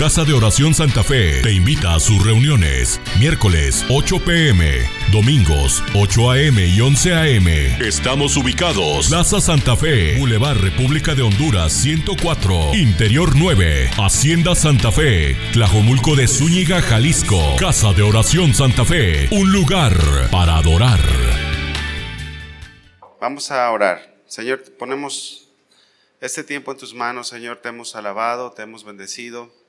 Casa de Oración Santa Fe te invita a sus reuniones. Miércoles 8 pm, domingos 8 am y 11 am. Estamos ubicados. Plaza Santa Fe, Boulevard República de Honduras 104, Interior 9, Hacienda Santa Fe, Tlajomulco de Zúñiga, Jalisco. Casa de Oración Santa Fe, un lugar para adorar. Vamos a orar. Señor, ponemos este tiempo en tus manos, Señor, te hemos alabado, te hemos bendecido.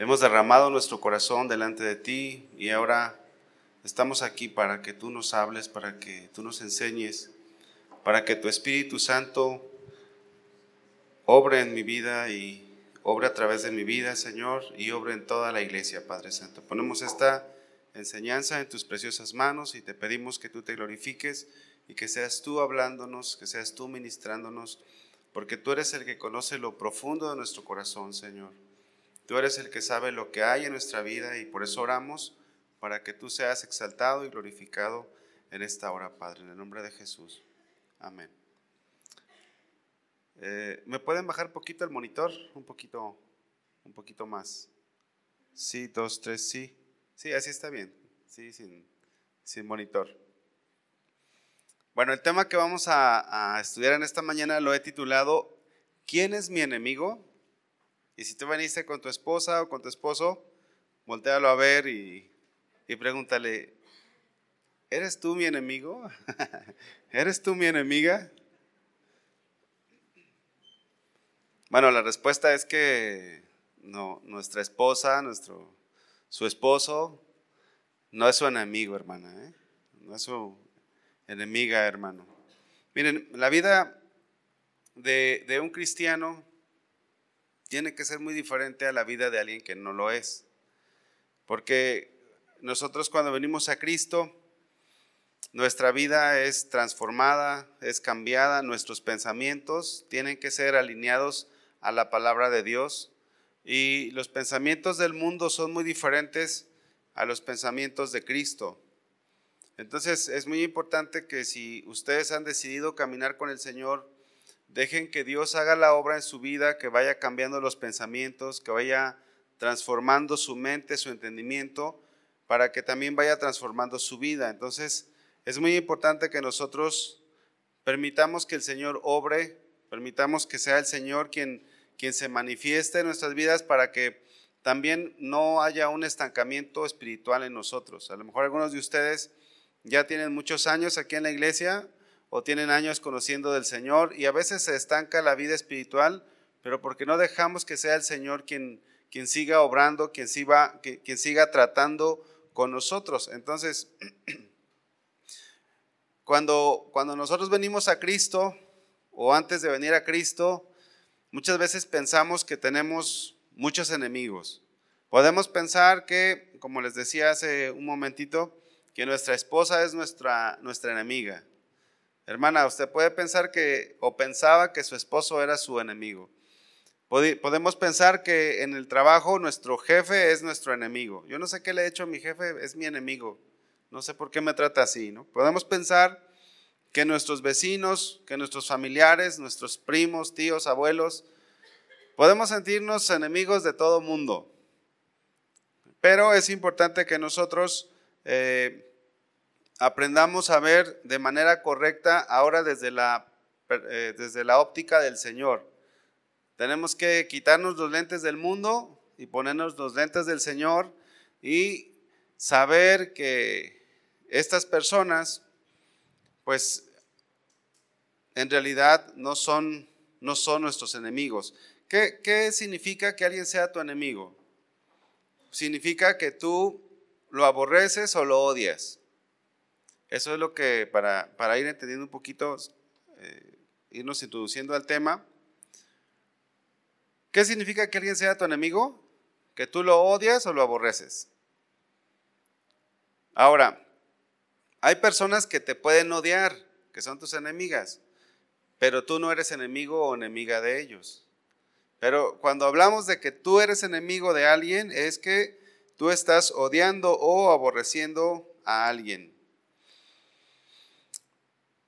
Hemos derramado nuestro corazón delante de ti y ahora estamos aquí para que tú nos hables, para que tú nos enseñes, para que tu Espíritu Santo obre en mi vida y obre a través de mi vida, Señor, y obre en toda la iglesia, Padre Santo. Ponemos esta enseñanza en tus preciosas manos y te pedimos que tú te glorifiques y que seas tú hablándonos, que seas tú ministrándonos, porque tú eres el que conoce lo profundo de nuestro corazón, Señor. Tú eres el que sabe lo que hay en nuestra vida y por eso oramos para que tú seas exaltado y glorificado en esta hora, Padre, en el nombre de Jesús. Amén. Eh, ¿Me pueden bajar un poquito el monitor? Un poquito, un poquito más. Sí, dos, tres, sí. Sí, así está bien. Sí, sin, sin monitor. Bueno, el tema que vamos a, estudiar en esta mañana lo he titulado ¿Quién es mi enemigo? Y si tú veniste con tu esposa o con tu esposo, voltealo a ver y, y pregúntale, ¿eres tú mi enemigo? ¿Eres tú mi enemiga? Bueno, la respuesta es que no, nuestra esposa, nuestro, su esposo, no es su enemigo, hermana, ¿eh? no es su enemiga, hermano. Miren, la vida de, de un cristiano tiene que ser muy diferente a la vida de alguien que no lo es. Porque nosotros cuando venimos a Cristo, nuestra vida es transformada, es cambiada, nuestros pensamientos tienen que ser alineados a la palabra de Dios y los pensamientos del mundo son muy diferentes a los pensamientos de Cristo. Entonces es muy importante que si ustedes han decidido caminar con el Señor, dejen que Dios haga la obra en su vida, que vaya cambiando los pensamientos, que vaya transformando su mente, su entendimiento, para que también vaya transformando su vida. Entonces es muy importante que nosotros permitamos que el Señor obre, permitamos que sea el Señor quien, quien se manifieste en nuestras vidas para que también no haya un estancamiento espiritual en nosotros. A lo mejor algunos de ustedes ya tienen muchos años aquí en la iglesia o tienen años conociendo del Señor y a veces se estanca la vida espiritual, pero porque no dejamos que sea el Señor quien, quien siga obrando, quien siga, quien siga tratando con nosotros. Entonces, cuando, cuando nosotros venimos a Cristo o antes de venir a Cristo, muchas veces pensamos que tenemos muchos enemigos. Podemos pensar que, como les decía hace un momentito, que nuestra esposa es nuestra, nuestra enemiga. Hermana, usted puede pensar que, o pensaba que su esposo era su enemigo. Podemos pensar que en el trabajo nuestro jefe es nuestro enemigo. Yo no sé qué le he hecho a mi jefe, es mi enemigo. No sé por qué me trata así, ¿no? Podemos pensar que nuestros vecinos, que nuestros familiares, nuestros primos, tíos, abuelos, podemos sentirnos enemigos de todo mundo. Pero es importante que nosotros eh, aprendamos a ver de manera correcta ahora desde la, eh, desde la óptica del Señor. Tenemos que quitarnos los lentes del mundo y ponernos los lentes del Señor y saber que estas personas, pues en realidad no son, no son nuestros enemigos. ¿Qué, ¿Qué significa que alguien sea tu enemigo? Significa que tú lo aborreces o lo odias. Eso es lo que, para, para ir entendiendo un poquito, eh, irnos introduciendo al tema. ¿Qué significa que alguien sea tu enemigo? ¿Que tú lo odias o lo aborreces? Ahora, hay personas que te pueden odiar, que son tus enemigas, pero tú no eres enemigo o enemiga de ellos. Pero cuando hablamos de que tú eres enemigo de alguien, es que tú estás odiando o aborreciendo a alguien.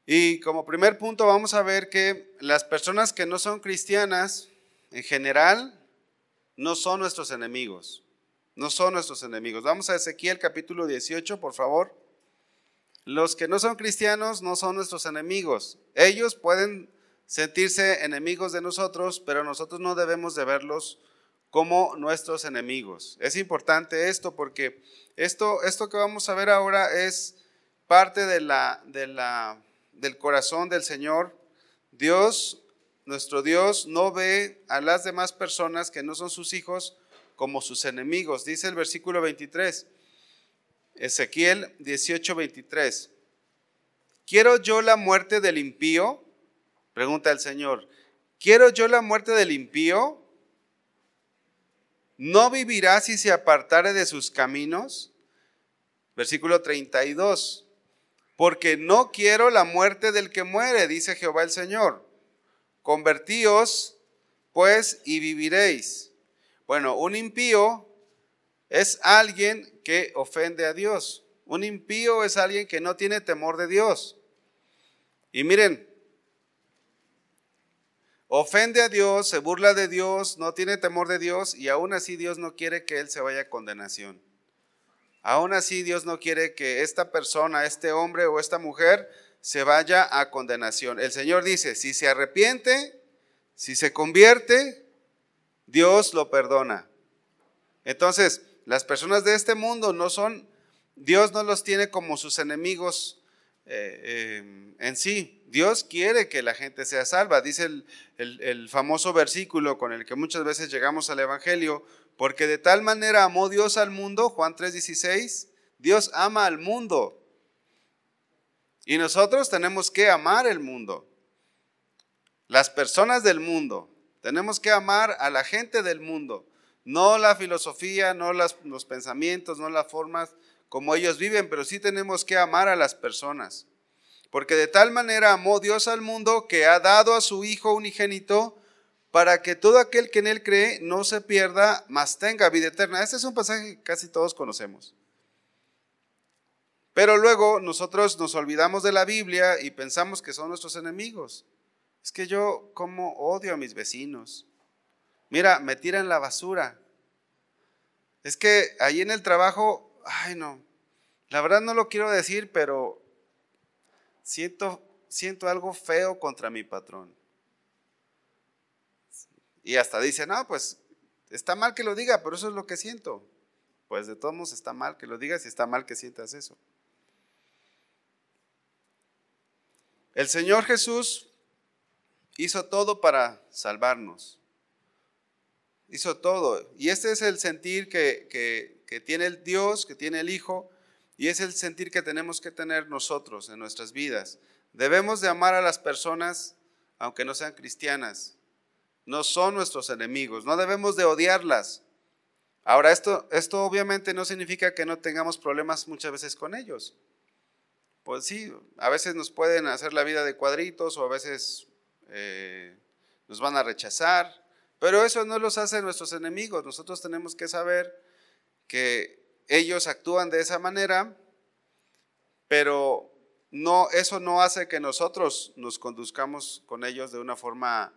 Y como primer punto vamos a ver que las personas que no son cristianas, en general, no son nuestros enemigos. No son nuestros enemigos. Vamos a Ezequiel capítulo 18, por favor. Los que no son cristianos no son nuestros enemigos. Ellos pueden sentirse enemigos de nosotros, pero nosotros no debemos de verlos como nuestros enemigos. Es importante esto porque esto, esto que vamos a ver ahora es parte de la, de la, del corazón del Señor. Dios, nuestro Dios, no ve a las demás personas que no son sus hijos como sus enemigos. Dice el versículo 23, Ezequiel 18, 23. ¿Quiero yo la muerte del impío? Pregunta el Señor. ¿Quiero yo la muerte del impío? ¿No vivirá si se apartare de sus caminos? Versículo 32. Porque no quiero la muerte del que muere, dice Jehová el Señor. Convertíos, pues, y viviréis. Bueno, un impío es alguien que ofende a Dios. Un impío es alguien que no tiene temor de Dios. Y miren, ofende a Dios, se burla de Dios, no tiene temor de Dios y aún así Dios no quiere que él se vaya a condenación. Aún así Dios no quiere que esta persona, este hombre o esta mujer se vaya a condenación. El Señor dice, si se arrepiente, si se convierte, Dios lo perdona. Entonces, las personas de este mundo no son, Dios no los tiene como sus enemigos eh, eh, en sí. Dios quiere que la gente sea salva. Dice el, famoso versículo con el que muchas veces llegamos al Evangelio, porque de tal manera amó Dios al mundo, Juan 3:16, Dios ama al mundo. Y nosotros tenemos que amar el mundo. Las personas del mundo. Tenemos que amar a la gente del mundo. No la filosofía, no los pensamientos, no las formas como ellos viven, pero sí tenemos que amar a las personas. Porque de tal manera amó Dios al mundo que ha dado a su Hijo unigénito para que todo aquel que en él cree no se pierda, mas tenga vida eterna. Este es un pasaje que casi todos conocemos. Pero luego nosotros nos olvidamos de la Biblia y pensamos que son nuestros enemigos. Es que yo como odio a mis vecinos. Mira, me tiran la basura. Es que ahí en el trabajo, ay no, la verdad no lo quiero decir, pero siento, siento algo feo contra mi patrón. Y hasta dice, no, pues está mal que lo diga, pero eso es lo que siento. Pues de todos modos está mal que lo digas y está mal que sientas eso. El Señor Jesús hizo todo para salvarnos. Hizo todo. Y este es el sentir que, que, que tiene el Dios, que tiene el Hijo, y es el sentir que tenemos que tener nosotros en nuestras vidas. Debemos de amar a las personas aunque no sean cristianas. No son nuestros enemigos, no debemos de odiarlas. Ahora, esto, esto obviamente no significa que no tengamos problemas muchas veces con ellos. Pues sí, a veces nos pueden hacer la vida de cuadritos o a veces eh, nos van a rechazar, pero eso no los hace nuestros enemigos. Nosotros tenemos que saber que ellos actúan de esa manera, pero no, eso no hace que nosotros nos conduzcamos con ellos de una forma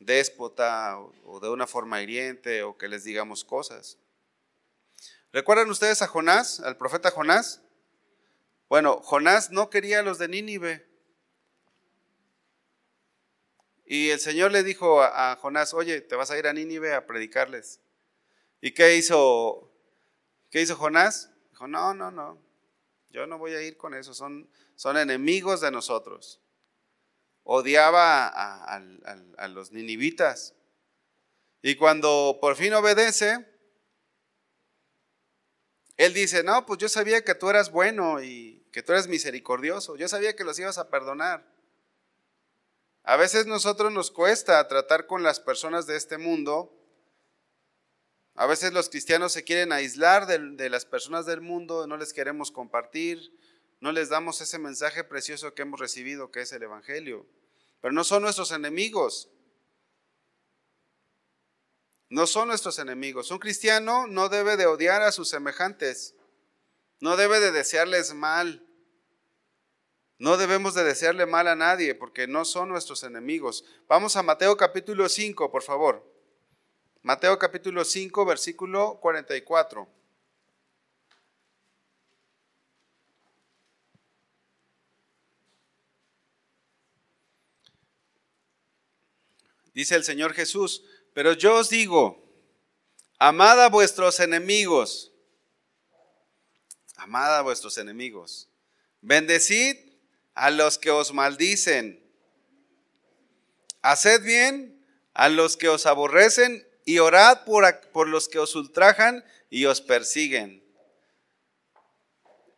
déspota o de una forma hiriente o que les digamos cosas. ¿Recuerdan ustedes a Jonás, al profeta Jonás? Bueno, Jonás no quería a los de Nínive. Y el Señor le dijo a, Jonás, oye, te vas a ir a Nínive a predicarles. ¿Y qué hizo ¿Qué hizo Jonás? Dijo, no, no, no, yo no voy a ir con eso, son, son enemigos de nosotros. Odiaba a, los ninivitas. Y cuando por fin obedece, él dice, no, pues yo sabía que tú eras bueno y que tú eres misericordioso, yo sabía que los ibas a perdonar. A veces nosotros nos cuesta tratar con las personas de este mundo a veces los cristianos se quieren aislar de, las personas del mundo, no les queremos compartir, no les damos ese mensaje precioso que hemos recibido, que es el Evangelio. Pero no son nuestros enemigos. No son nuestros enemigos. Un cristiano no debe de odiar a sus semejantes. No debe de desearles mal. No debemos de desearle mal a nadie porque no son nuestros enemigos. Vamos a Mateo capítulo 5, por favor. Mateo capítulo 5, versículo 44. Dice el Señor Jesús, pero yo os digo, amad a vuestros enemigos, amad a vuestros enemigos, bendecid a los que os maldicen, haced bien a los que os aborrecen y orad por, por los que os ultrajan y os persiguen.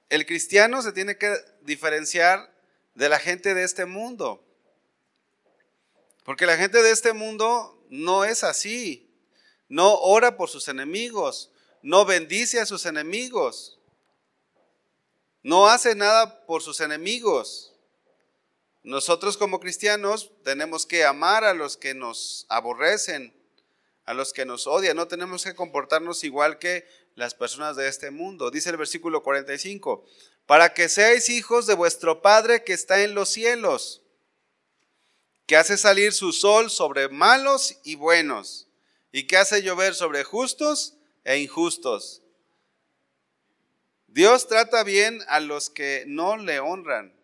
El cristiano se tiene que diferenciar de la gente de este mundo. Porque la gente de este mundo no es así. No ora por sus enemigos, no bendice a sus enemigos, no hace nada por sus enemigos. Nosotros como cristianos tenemos que amar a los que nos aborrecen, a los que nos odian. No tenemos que comportarnos igual que las personas de este mundo. Dice el versículo 45, para que seáis hijos de vuestro Padre que está en los cielos que hace salir su sol sobre malos y buenos, y que hace llover sobre justos e injustos. Dios trata bien a los que no le honran.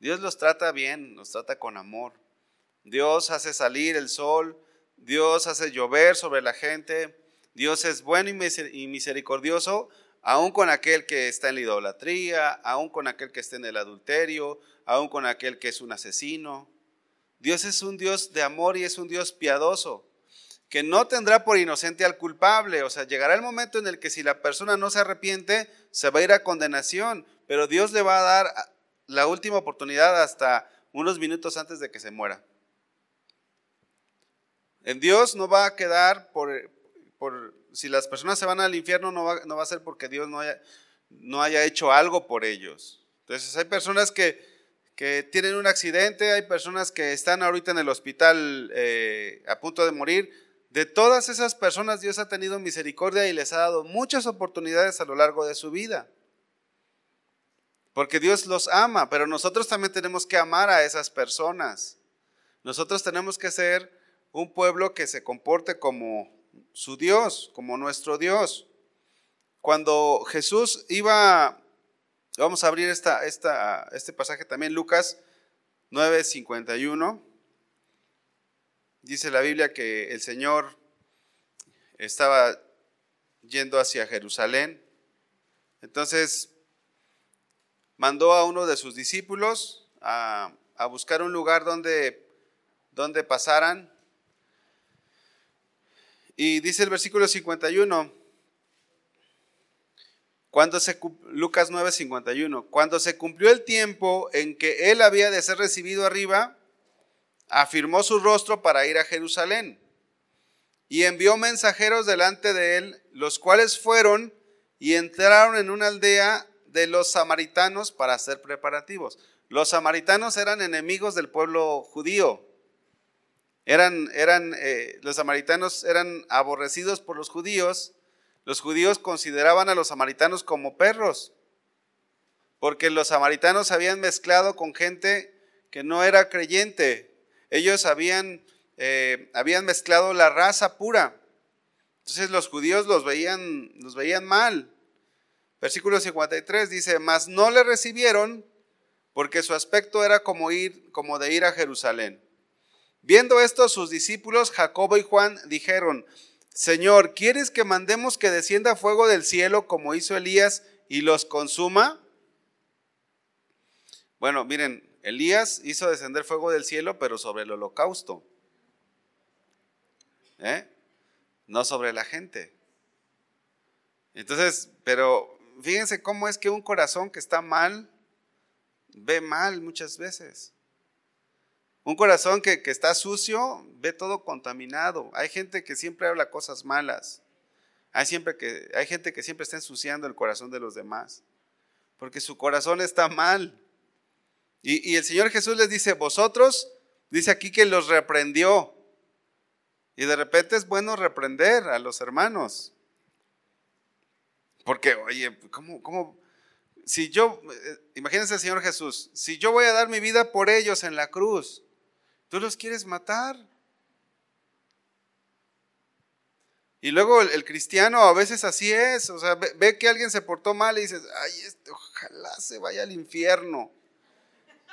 Dios los trata bien, los trata con amor. Dios hace salir el sol, Dios hace llover sobre la gente. Dios es bueno y misericordioso, aún con aquel que está en la idolatría, aún con aquel que está en el adulterio, aún con aquel que es un asesino. Dios es un Dios de amor y es un Dios piadoso, que no tendrá por inocente al culpable. O sea, llegará el momento en el que si la persona no se arrepiente, se va a ir a condenación, pero Dios le va a dar la última oportunidad hasta unos minutos antes de que se muera. En Dios no va a quedar por, por si las personas se van al infierno, no va, no va a ser porque Dios no haya, no haya hecho algo por ellos. Entonces hay personas que que tienen un accidente, hay personas que están ahorita en el hospital eh, a punto de morir. De todas esas personas Dios ha tenido misericordia y les ha dado muchas oportunidades a lo largo de su vida. Porque Dios los ama, pero nosotros también tenemos que amar a esas personas. Nosotros tenemos que ser un pueblo que se comporte como su Dios, como nuestro Dios. Cuando Jesús iba Vamos a abrir esta, este pasaje también, Lucas 9:51. Dice la Biblia que el Señor estaba yendo hacia Jerusalén. Entonces mandó a uno de sus discípulos a, a buscar un lugar donde, donde pasaran. Y dice el versículo 51, cuando se, Lucas 9:51, cuando se cumplió el tiempo en que él había de ser recibido arriba, afirmó su rostro para ir a Jerusalén y envió mensajeros delante de él, los cuales fueron y entraron en una aldea de los samaritanos para hacer preparativos. Los samaritanos eran enemigos del pueblo judío. Eran, eran, eh, los samaritanos eran aborrecidos por los judíos los judíos consideraban a los samaritanos como perros, porque los samaritanos habían mezclado con gente que no era creyente. Ellos habían, eh, habían mezclado la raza pura. Entonces los judíos los veían, los veían mal. Versículo 53 dice, mas no le recibieron porque su aspecto era como, ir, como de ir a Jerusalén. Viendo esto, sus discípulos Jacobo y Juan dijeron, Señor, ¿quieres que mandemos que descienda fuego del cielo como hizo Elías y los consuma? Bueno, miren, Elías hizo descender fuego del cielo, pero sobre el holocausto. ¿Eh? No sobre la gente. Entonces, pero fíjense cómo es que un corazón que está mal ve mal muchas veces. Un corazón que, está sucio ve todo contaminado. Hay gente que siempre habla cosas malas. Hay, siempre que, hay gente que siempre está ensuciando el corazón de los demás. Porque su corazón está mal. Y, y el Señor Jesús les dice, vosotros, dice aquí que los reprendió. Y de repente es bueno reprender a los hermanos. Porque, oye, ¿cómo, cómo? Si yo, eh, imagínense el Señor Jesús, si yo voy a dar mi vida por ellos en la cruz, ¿Tú los quieres matar? Y luego el, cristiano a veces así es, o sea, ve, que alguien se portó mal y dices, ay, este, ojalá se vaya al infierno.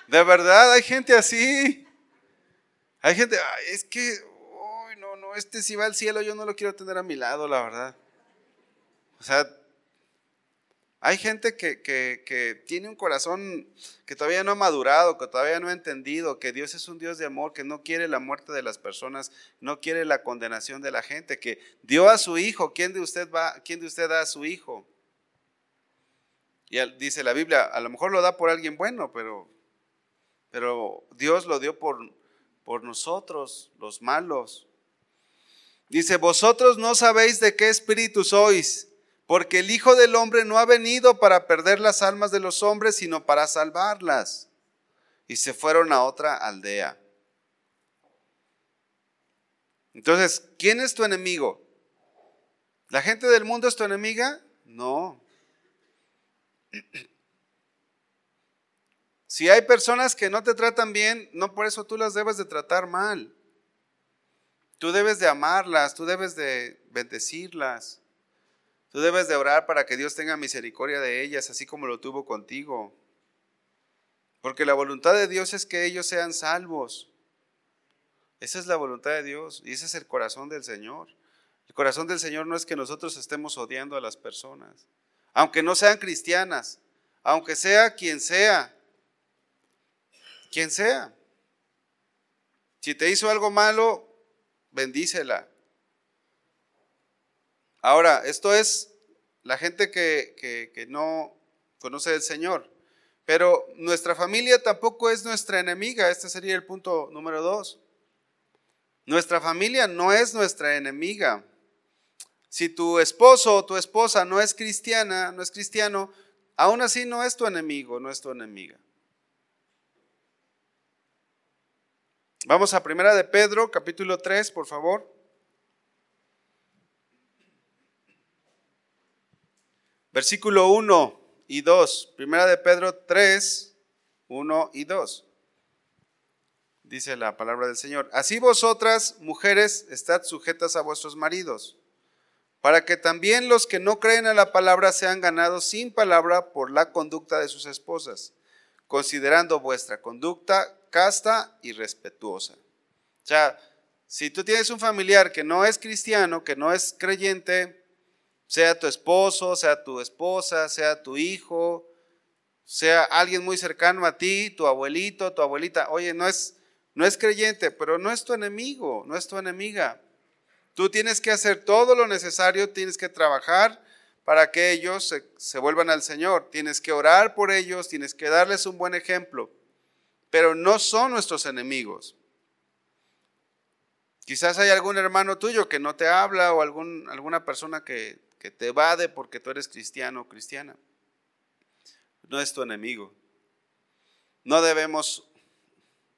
De verdad, hay gente así. Hay gente, es que, no, no, este si va al cielo yo no lo quiero tener a mi lado, la verdad. O sea, hay gente que, tiene un corazón que todavía no ha madurado, que todavía no ha entendido que Dios es un Dios de amor, que no quiere la muerte de las personas, no quiere la condenación de la gente, que dio a su hijo. ¿Quién de usted va, quién de usted da a su hijo? Y dice la Biblia, a lo mejor lo da por alguien bueno, pero, pero Dios lo dio por, por nosotros, los malos. Dice, vosotros no sabéis de qué espíritu sois porque el Hijo del Hombre no ha venido para perder las almas de los hombres, sino para salvarlas. Y se fueron a otra aldea. Entonces, ¿quién es tu enemigo? ¿La gente del mundo es tu enemiga? No. Si hay personas que no te tratan bien, no por eso tú las debes de tratar mal. Tú debes de amarlas, tú debes de bendecirlas. Tú debes de orar para que Dios tenga misericordia de ellas, así como lo tuvo contigo. Porque la voluntad de Dios es que ellos sean salvos. Esa es la voluntad de Dios y ese es el corazón del Señor. El corazón del Señor no es que nosotros estemos odiando a las personas, aunque no sean cristianas, aunque sea quien sea, quien sea. Si te hizo algo malo, bendícela. Ahora, esto es la gente que, no conoce al Señor. Pero nuestra familia tampoco es nuestra enemiga. Este sería el punto número dos. Nuestra familia no es nuestra enemiga. Si tu esposo o tu esposa no es cristiana, no es cristiano, aún así no es tu enemigo, no es tu enemiga. Vamos a Primera de Pedro, capítulo 3, por favor. Versículo 1 y 2, primera de Pedro 3, 1 y 2. Dice la palabra del Señor. Así vosotras, mujeres, estad sujetas a vuestros maridos, para que también los que no creen a la palabra sean ganados sin palabra por la conducta de sus esposas, considerando vuestra conducta casta y respetuosa. O sea, si tú tienes un familiar que no es cristiano, que no es creyente, sea tu esposo, sea tu esposa, sea tu hijo, sea alguien muy cercano a ti, tu abuelito, tu abuelita. Oye, no es, no es creyente, pero no es tu enemigo, no es tu enemiga. Tú tienes que hacer todo lo necesario, tienes que trabajar para que ellos se, vuelvan al Señor. Tienes que orar por ellos, tienes que darles un buen ejemplo, pero no son nuestros enemigos. Quizás hay algún hermano tuyo que no te habla o algún, alguna persona que que te evade porque tú eres cristiano o cristiana. No es tu enemigo. No debemos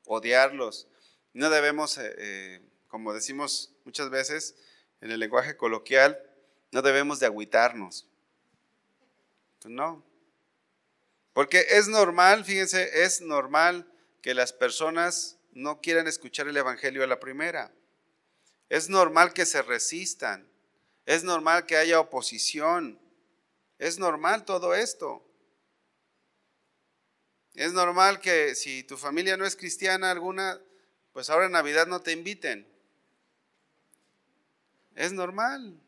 odiarlos. No debemos, eh, eh, como decimos muchas veces en el lenguaje coloquial, no debemos de agüitarnos. No. Porque es normal, fíjense, es normal que las personas no quieran escuchar el Evangelio a la primera. Es normal que se resistan. Es normal que haya oposición. Es normal todo esto. Es normal que si tu familia no es cristiana alguna, pues ahora en Navidad no te inviten. Es normal.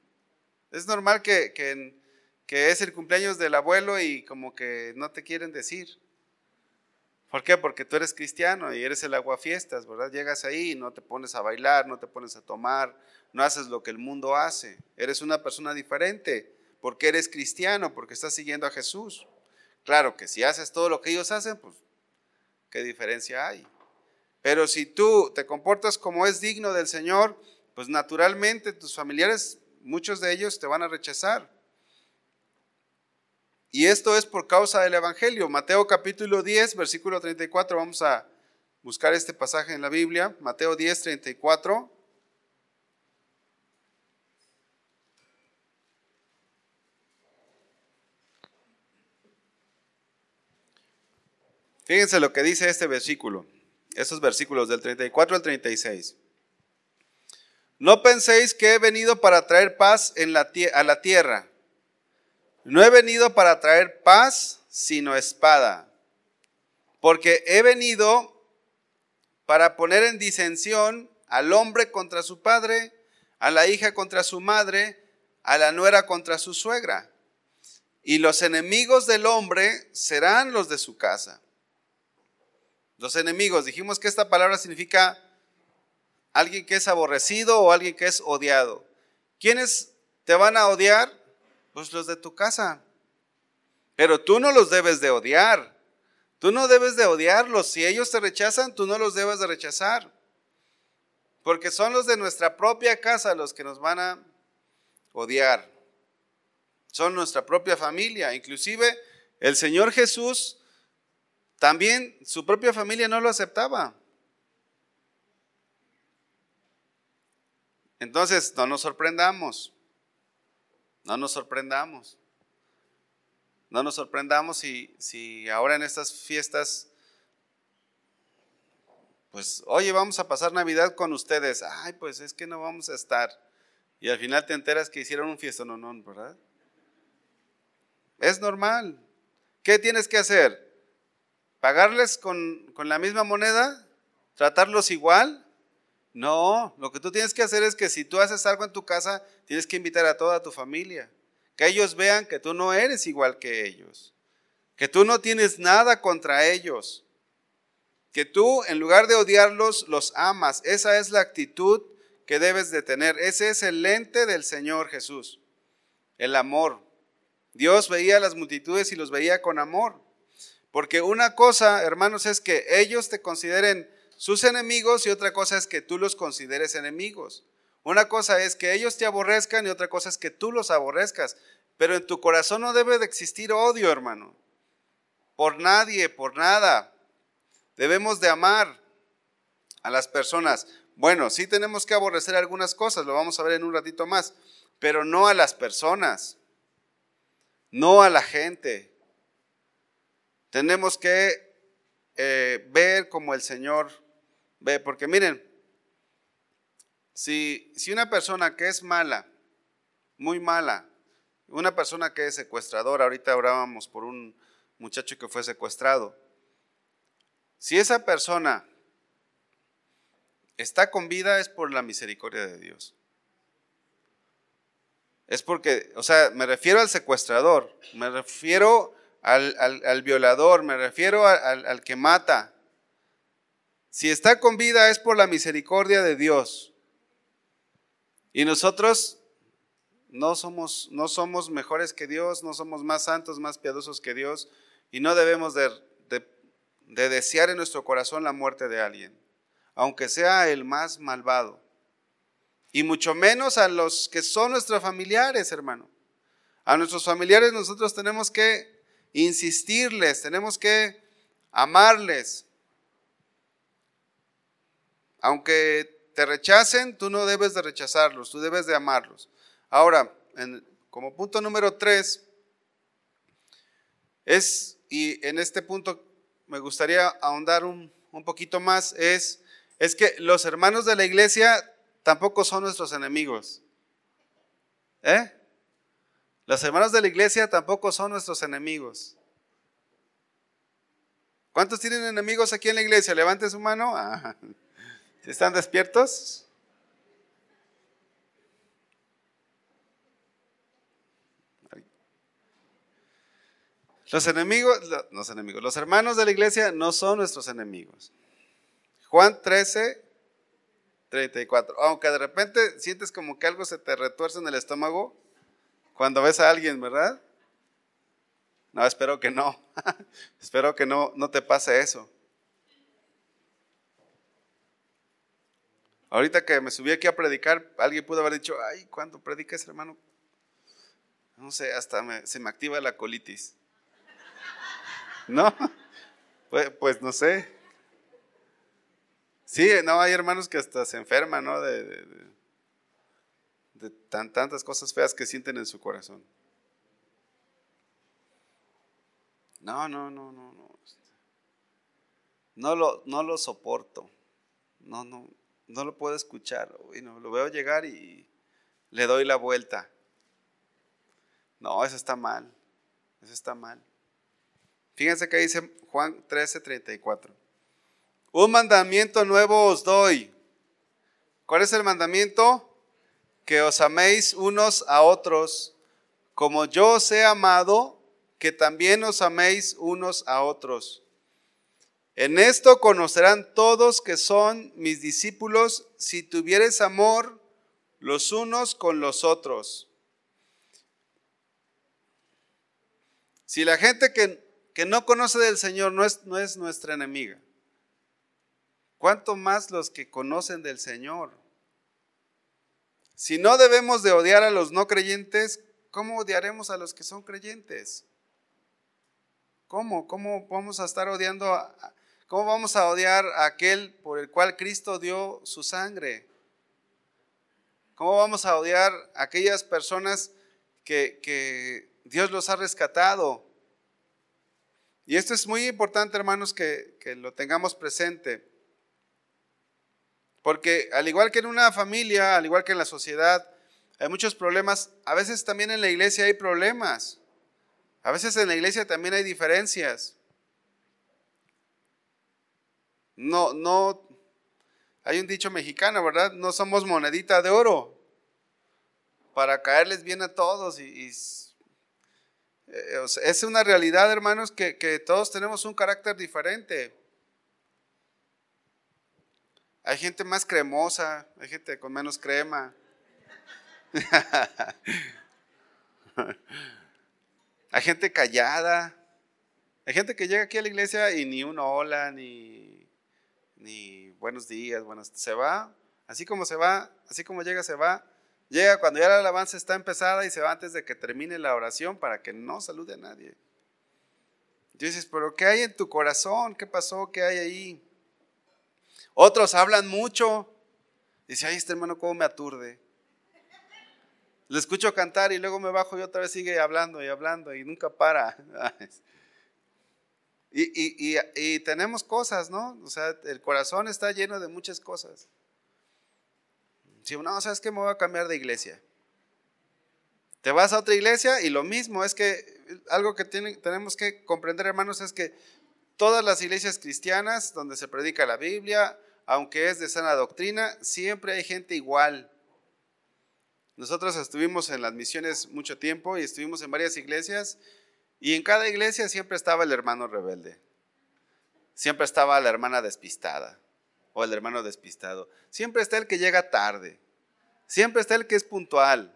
Es normal que, que, es el cumpleaños del abuelo y como que no te quieren decir. ¿Por qué? Porque tú eres cristiano y eres el aguafiestas, ¿verdad? Llegas ahí y no te pones a bailar, no te pones a tomar, no haces lo que el mundo hace. Eres una persona diferente porque eres cristiano, porque estás siguiendo a Jesús. Claro que si haces todo lo que ellos hacen, pues, ¿qué diferencia hay? Pero si tú te comportas como es digno del Señor, pues naturalmente tus familiares, muchos de ellos te van a rechazar. Y esto es por causa del Evangelio. Mateo capítulo 10, versículo 34, vamos a buscar este pasaje en la Biblia. Mateo 10, 34. Fíjense lo que dice este versículo, estos versículos del 34 al 36. no penséis que he venido para traer paz en la a la tierra. No he venido para traer paz, sino espada. Porque he venido para poner en disensión al hombre contra su padre, a la hija contra su madre, a la nuera contra su suegra. Y los enemigos del hombre serán los de su casa. Los enemigos, dijimos que esta palabra significa alguien que es aborrecido o alguien que es odiado. ¿Quiénes te van a odiar? Pues los de tu casa. Pero tú no los debes de odiar. Tú no debes de odiarlos. Si ellos te rechazan, tú no los debes de rechazar. Porque son los de nuestra propia casa los que nos van a odiar. Son nuestra propia familia. Inclusive el Señor Jesús también su propia familia no lo aceptaba. Entonces, no nos sorprendamos. No nos sorprendamos. No nos sorprendamos si, si ahora en estas fiestas, pues, oye, vamos a pasar Navidad con ustedes. Ay, pues es que no vamos a estar. Y al final te enteras que hicieron un fiesta, no, no, ¿verdad? Es normal. ¿Qué tienes que hacer? ¿Pagarles con, con la misma moneda? ¿Tratarlos igual? No, lo que tú tienes que hacer es que si tú haces algo en tu casa, tienes que invitar a toda tu familia. Que ellos vean que tú no eres igual que ellos. Que tú no tienes nada contra ellos. Que tú, en lugar de odiarlos, los amas. Esa es la actitud que debes de tener. Ese es el lente del Señor Jesús. El amor. Dios veía a las multitudes y los veía con amor. Porque una cosa, hermanos, es que ellos te consideren sus enemigos y otra cosa es que tú los consideres enemigos. Una cosa es que ellos te aborrezcan y otra cosa es que tú los aborrezcas. Pero en tu corazón no debe de existir odio, hermano. Por nadie, por nada. Debemos de amar a las personas. Bueno, sí tenemos que aborrecer algunas cosas, lo vamos a ver en un ratito más, pero no a las personas, no a la gente. Tenemos que eh, ver como el Señor ve, porque miren, si, una persona que es mala, muy mala, una persona que es secuestradora, ahorita orábamos por un muchacho que fue secuestrado, si esa persona está con vida es por la misericordia de Dios. Es porque, o sea, me refiero al secuestrador, me refiero al, violador, me refiero al, al que mata. Si está con vida es por la misericordia de Dios. Y nosotros no somos, no somos mejores que Dios, no somos más santos, más piadosos que Dios, y no debemos de, de desear en nuestro corazón la muerte de alguien, aunque sea el más malvado. Y mucho menos a los que son nuestros familiares, hermano. A nuestros familiares nosotros tenemos que insistirles, tenemos que amarles. Aunque te rechacen, tú no debes de rechazarlos, tú debes de amarlos. Ahora, como punto número tres, es, y en este punto me gustaría ahondar un, un poquito más, es, es que los hermanos de la iglesia tampoco son nuestros enemigos. ¿Eh? Los hermanos de la iglesia tampoco son nuestros enemigos. ¿Cuántos tienen enemigos aquí en la iglesia? Levante su mano. Ah. ¿Están despiertos? Los enemigos, los enemigos, los hermanos de la iglesia no son nuestros enemigos. Juan 13, 34. Aunque de repente sientes como que algo se te retuerce en el estómago cuando ves a alguien, ¿verdad? No, espero que no. espero que no, no te pase eso. Ahorita que me subí aquí a predicar, alguien pudo haber dicho, ay, ¿cuándo predicas, hermano? No sé, hasta se me activa la colitis. ¿No? Pues, pues, no sé. Sí, no, hay hermanos que hasta se enferman, ¿no? De, tan, tantas cosas feas que sienten en su corazón. No, no, no, no, no. No lo, no lo soporto. No, no no lo puedo escuchar. no, lo veo llegar y le doy la vuelta. No, eso está mal. Eso está mal. Fíjense que dice Juan 13, 34. Un mandamiento nuevo os doy. ¿Cuál es el mandamiento? Que os améis unos a otros, como yo os he amado, que también os améis unos a otros. En esto conocerán todos que son mis discípulos si tuvieres amor los unos con los otros. Si la gente que, que no conoce del Señor no es, no es nuestra enemiga, ¿cuánto más los que conocen del Señor? Si no debemos de odiar a los no creyentes, ¿cómo odiaremos a los que son creyentes? ¿Cómo? ¿Cómo vamos a estar odiando a, ¿Cómo vamos a odiar a aquel por el cual Cristo dio su sangre? ¿Cómo vamos a odiar a aquellas personas que, Dios los ha rescatado? Y esto es muy importante, hermanos, que, que lo tengamos presente. Porque al igual que en una familia, al igual que en la sociedad, hay muchos problemas. A veces también en la iglesia hay problemas. A veces en la iglesia también hay diferencias. No, no, hay un dicho mexicano, ¿verdad? No somos monedita de oro para caerles bien a todos. Y, eh, es una realidad, hermanos, que, que todos tenemos un carácter diferente. Hay gente más cremosa, hay gente con menos crema. hay gente callada. Hay gente que llega aquí a la iglesia y ni una hola, ni ni buenos días, buenos, se va, así como se va, así como llega, se va. Llega cuando ya la alabanza está empezada y se va antes de que termine la oración para que no salude a nadie. Y dices, pero ¿qué hay en tu corazón? ¿Qué pasó? ¿Qué hay ahí? Otros hablan mucho. Dice, ay, este hermano, ¿cómo me aturde? Le escucho cantar y luego me bajo y otra vez sigue hablando y hablando y nunca para. Y, tenemos cosas, ¿no? O sea, el corazón está lleno de muchas cosas. Si uno, ¿sabes que Me voy a cambiar de iglesia. Te vas a otra iglesia y lo mismo, es que algo que tenemos que comprender, hermanos, es que todas las iglesias cristianas donde se predica la Biblia, aunque es de sana doctrina, siempre hay gente igual. Nosotros estuvimos en las misiones mucho tiempo y estuvimos en varias iglesias y en cada iglesia siempre estaba el hermano rebelde. Siempre estaba la hermana despistada o el hermano despistado. Siempre está el que llega tarde. Siempre está el que es puntual.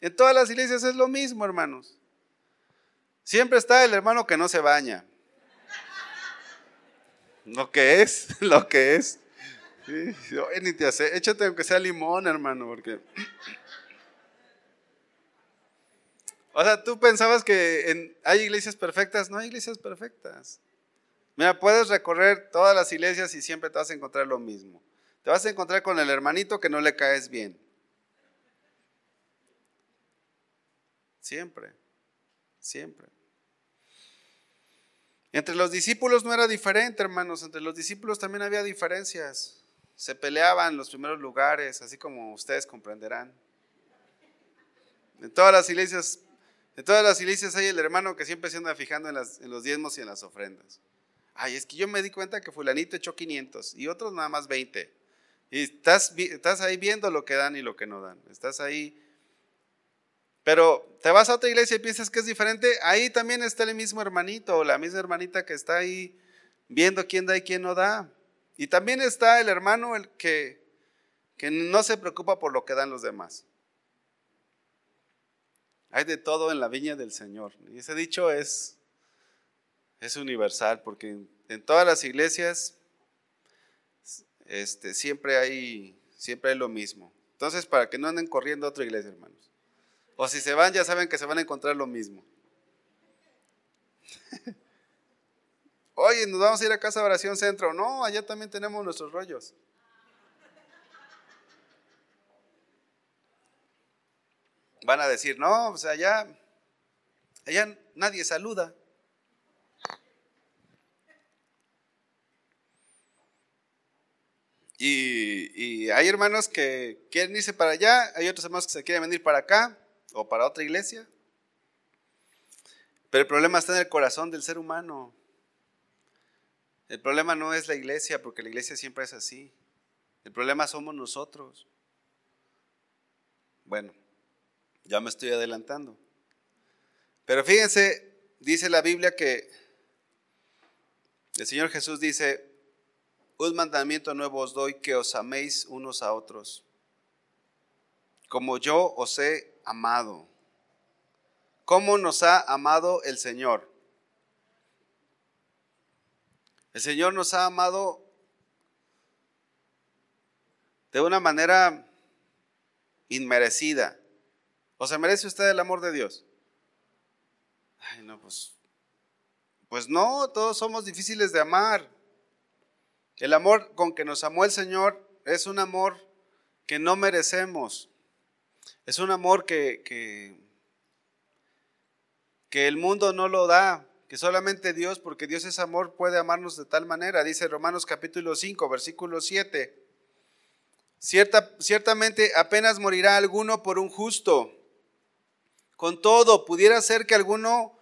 En todas las iglesias es lo mismo, hermanos. Siempre está el hermano que no se baña. Lo que es, lo que es. ni te hace, échate aunque sea limón, hermano, porque O sea, tú pensabas que hay iglesias perfectas, no hay iglesias perfectas. Mira, puedes recorrer todas las iglesias y siempre te vas a encontrar lo mismo. Te vas a encontrar con el hermanito que no le caes bien. Siempre, siempre. Entre los discípulos no era diferente, hermanos. Entre los discípulos también había diferencias. Se peleaban los primeros lugares, así como ustedes comprenderán. En todas las iglesias en todas las hay el hermano que siempre se anda fijando en, los diezmos y en las ofrendas. Ay, es que yo me di cuenta que fulanito echó 500 y otros nada más 20. Y estás, estás ahí viendo lo que dan y lo que no dan. Estás ahí. Pero te vas a otra iglesia y piensas que es diferente. Ahí también está el mismo hermanito o la misma hermanita que está ahí viendo quién da y quién no da. Y también está el hermano el que, que no se preocupa por lo que dan los demás. Hay de todo en la viña del Señor. Y ese dicho es, es universal, porque en, todas las iglesias este, siempre, hay, siempre hay lo mismo. Entonces, para que no anden corriendo a otra iglesia, hermanos. O si se van, ya saben que se van a encontrar lo mismo. Oye, nos vamos a ir a casa de oración centro. No, allá también tenemos nuestros rollos. van a decir, no, o sea, allá, allá nadie saluda. Y, hay hermanos que quieren irse para allá, hay otros hermanos que se quieren venir para acá o para otra iglesia. Pero el problema está en el corazón del ser humano. El problema no es la iglesia, porque la iglesia siempre es así. El problema somos nosotros. Bueno, ya me estoy adelantando. Pero fíjense, dice la Biblia que el Señor Jesús dice, un mandamiento nuevo os doy, que os améis unos a otros, como yo os he amado. ¿Cómo nos ha amado el Señor? El Señor nos ha amado de una manera inmerecida. ¿O se merece usted el amor de Dios? Ay, no, pues, pues no, todos somos difíciles de amar. El amor con que nos amó el Señor es un amor que no merecemos. Es un amor que, que, el mundo no lo da, que solamente Dios, porque Dios es amor, puede amarnos de tal manera. Dice Romanos capítulo 5, versículo 7. Cierta, ciertamente apenas morirá alguno por un justo. Con todo, pudiera ser que alguno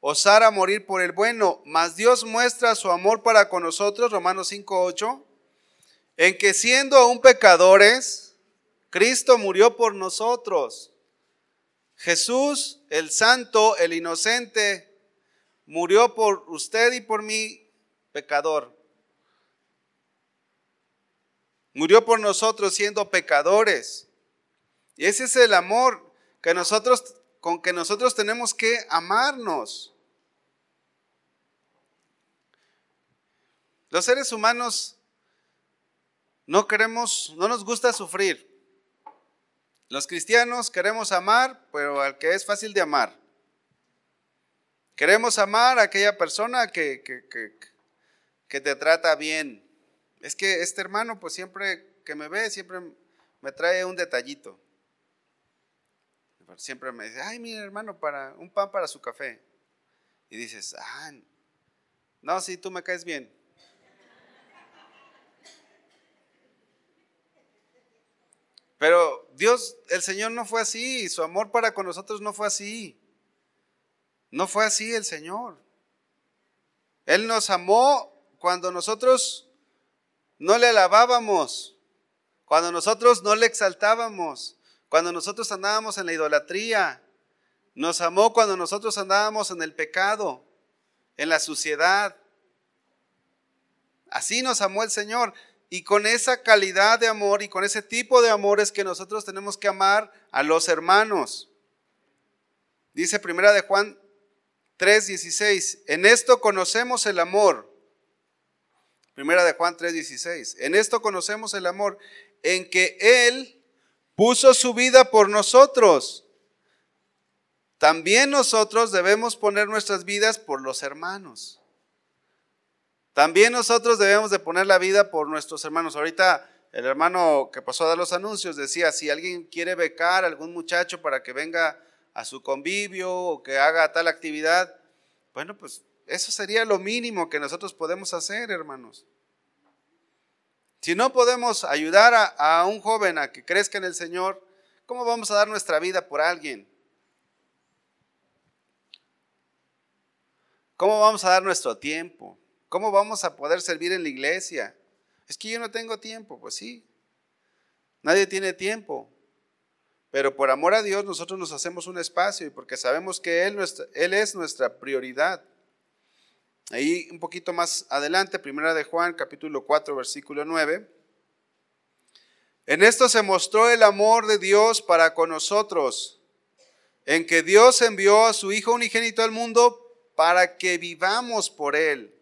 osara morir por el bueno, mas Dios muestra su amor para con nosotros, Romanos 5.8, en que siendo aún pecadores, Cristo murió por nosotros. Jesús, el santo, el inocente, murió por usted y por mí, pecador. Murió por nosotros siendo pecadores. Y ese es el amor que nosotros con que nosotros tenemos que amarnos. Los seres humanos no queremos, no nos gusta sufrir. Los cristianos queremos amar, pero al que es fácil de amar. Queremos amar a aquella persona que, que, que, te trata bien. Es que este hermano, pues siempre que me ve, siempre me trae un detallito. Siempre me dice, ay, mi hermano, para un pan para su café. Y dices, ah, no, sí, tú me caes bien. Pero Dios, el Señor no fue así, su amor para con nosotros no fue así. No fue así el Señor. Él nos amó cuando nosotros no le alabábamos, cuando nosotros no le exaltábamos, cuando nosotros andábamos en la idolatría. Nos amó cuando nosotros andábamos en el pecado, en la suciedad. Así nos amó el Señor. Y con esa calidad de amor y con ese tipo de amor es que nosotros tenemos que amar a los hermanos. Dice primera de Juan 3:16, en esto conocemos el amor. Primera de Juan 3:16, en esto conocemos el amor, en que Él puso su vida por nosotros. También nosotros debemos poner nuestras vidas por los hermanos. También nosotros debemos de poner la vida por nuestros hermanos. Ahorita el hermano que pasó a dar los anuncios decía, si alguien quiere becar a algún muchacho para que venga a su convivio o que haga tal actividad, bueno, pues eso sería lo mínimo que nosotros podemos hacer, hermanos. Si no podemos ayudar a, a, un joven a que crezca en el Señor, ¿cómo vamos a dar nuestra vida por alguien? ¿Cómo vamos a dar nuestro tiempo? ¿Cómo vamos a poder servir en la iglesia? Es que yo no tengo tiempo, pues sí. Nadie tiene tiempo. Pero por amor a Dios nosotros nos hacemos un espacio y porque sabemos que Él, es nuestra prioridad. Ahí un poquito más adelante, primera de Juan, capítulo 4, versículo 9. En esto se mostró el amor de Dios para con nosotros, en que Dios envió a su Hijo unigénito al mundo para que vivamos por Él.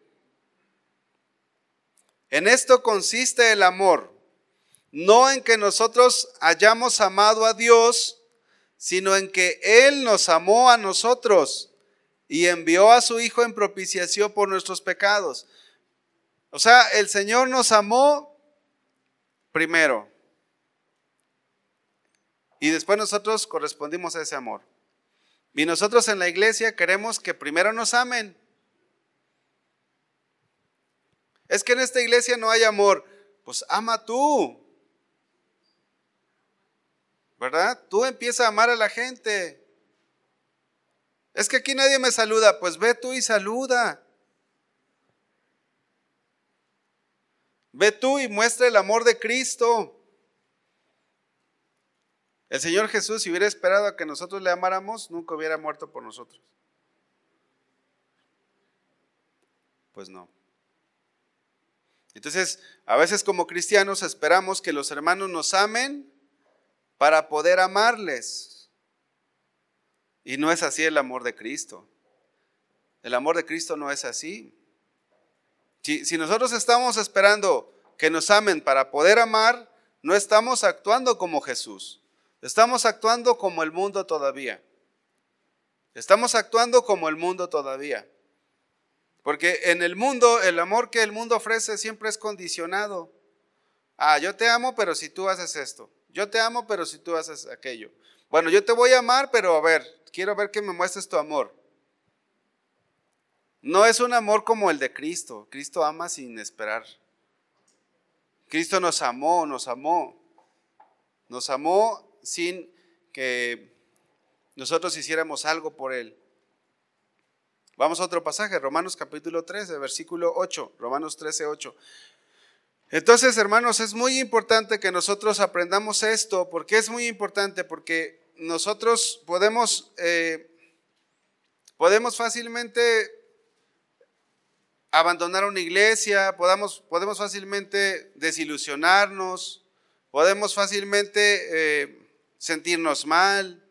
En esto consiste el amor no en que nosotros hayamos amado a Dios, sino en que Él nos amó a nosotros y envió a su Hijo en propiciación por nuestros pecados. O sea, el Señor nos amó primero. Y después nosotros correspondimos a ese amor. Y nosotros en la iglesia queremos que primero nos amen. Es que en esta iglesia no hay amor. Pues ama tú. ¿Verdad? Tú empieza a amar a la gente. Es que aquí nadie me saluda. Pues ve tú y saluda. Ve tú y muestra el amor de Cristo. El Señor Jesús, si hubiera esperado a que nosotros le amáramos, nunca hubiera muerto por nosotros. Pues no. Entonces, a veces como cristianos esperamos que los hermanos nos amen para poder amarles. Y no es así el amor de Cristo. El amor de Cristo no es así. Si, si, nosotros estamos esperando que nos amen para poder amar, no estamos actuando como Jesús. Estamos actuando como el mundo todavía. Estamos actuando como el mundo todavía. Porque en el mundo, el amor que el mundo ofrece siempre es condicionado. Ah, yo te amo, pero si tú haces esto. Yo te amo, pero si tú haces aquello. Bueno, yo te voy a amar, pero a ver, quiero ver que me muestres tu amor. No es un amor como el de Cristo. Cristo ama sin esperar. Cristo nos amó, nos amó. Nos amó sin que nosotros hiciéramos algo por Él. Vamos a otro pasaje, Romanos capítulo 13, versículo 8, Romanos 13, 8. Entonces, hermanos, es muy importante que nosotros aprendamos esto, porque es muy importante, porque nosotros podemos, eh, podemos fácilmente abandonar una iglesia, podemos fácilmente desilusionarnos, podemos fácilmente eh, sentirnos mal.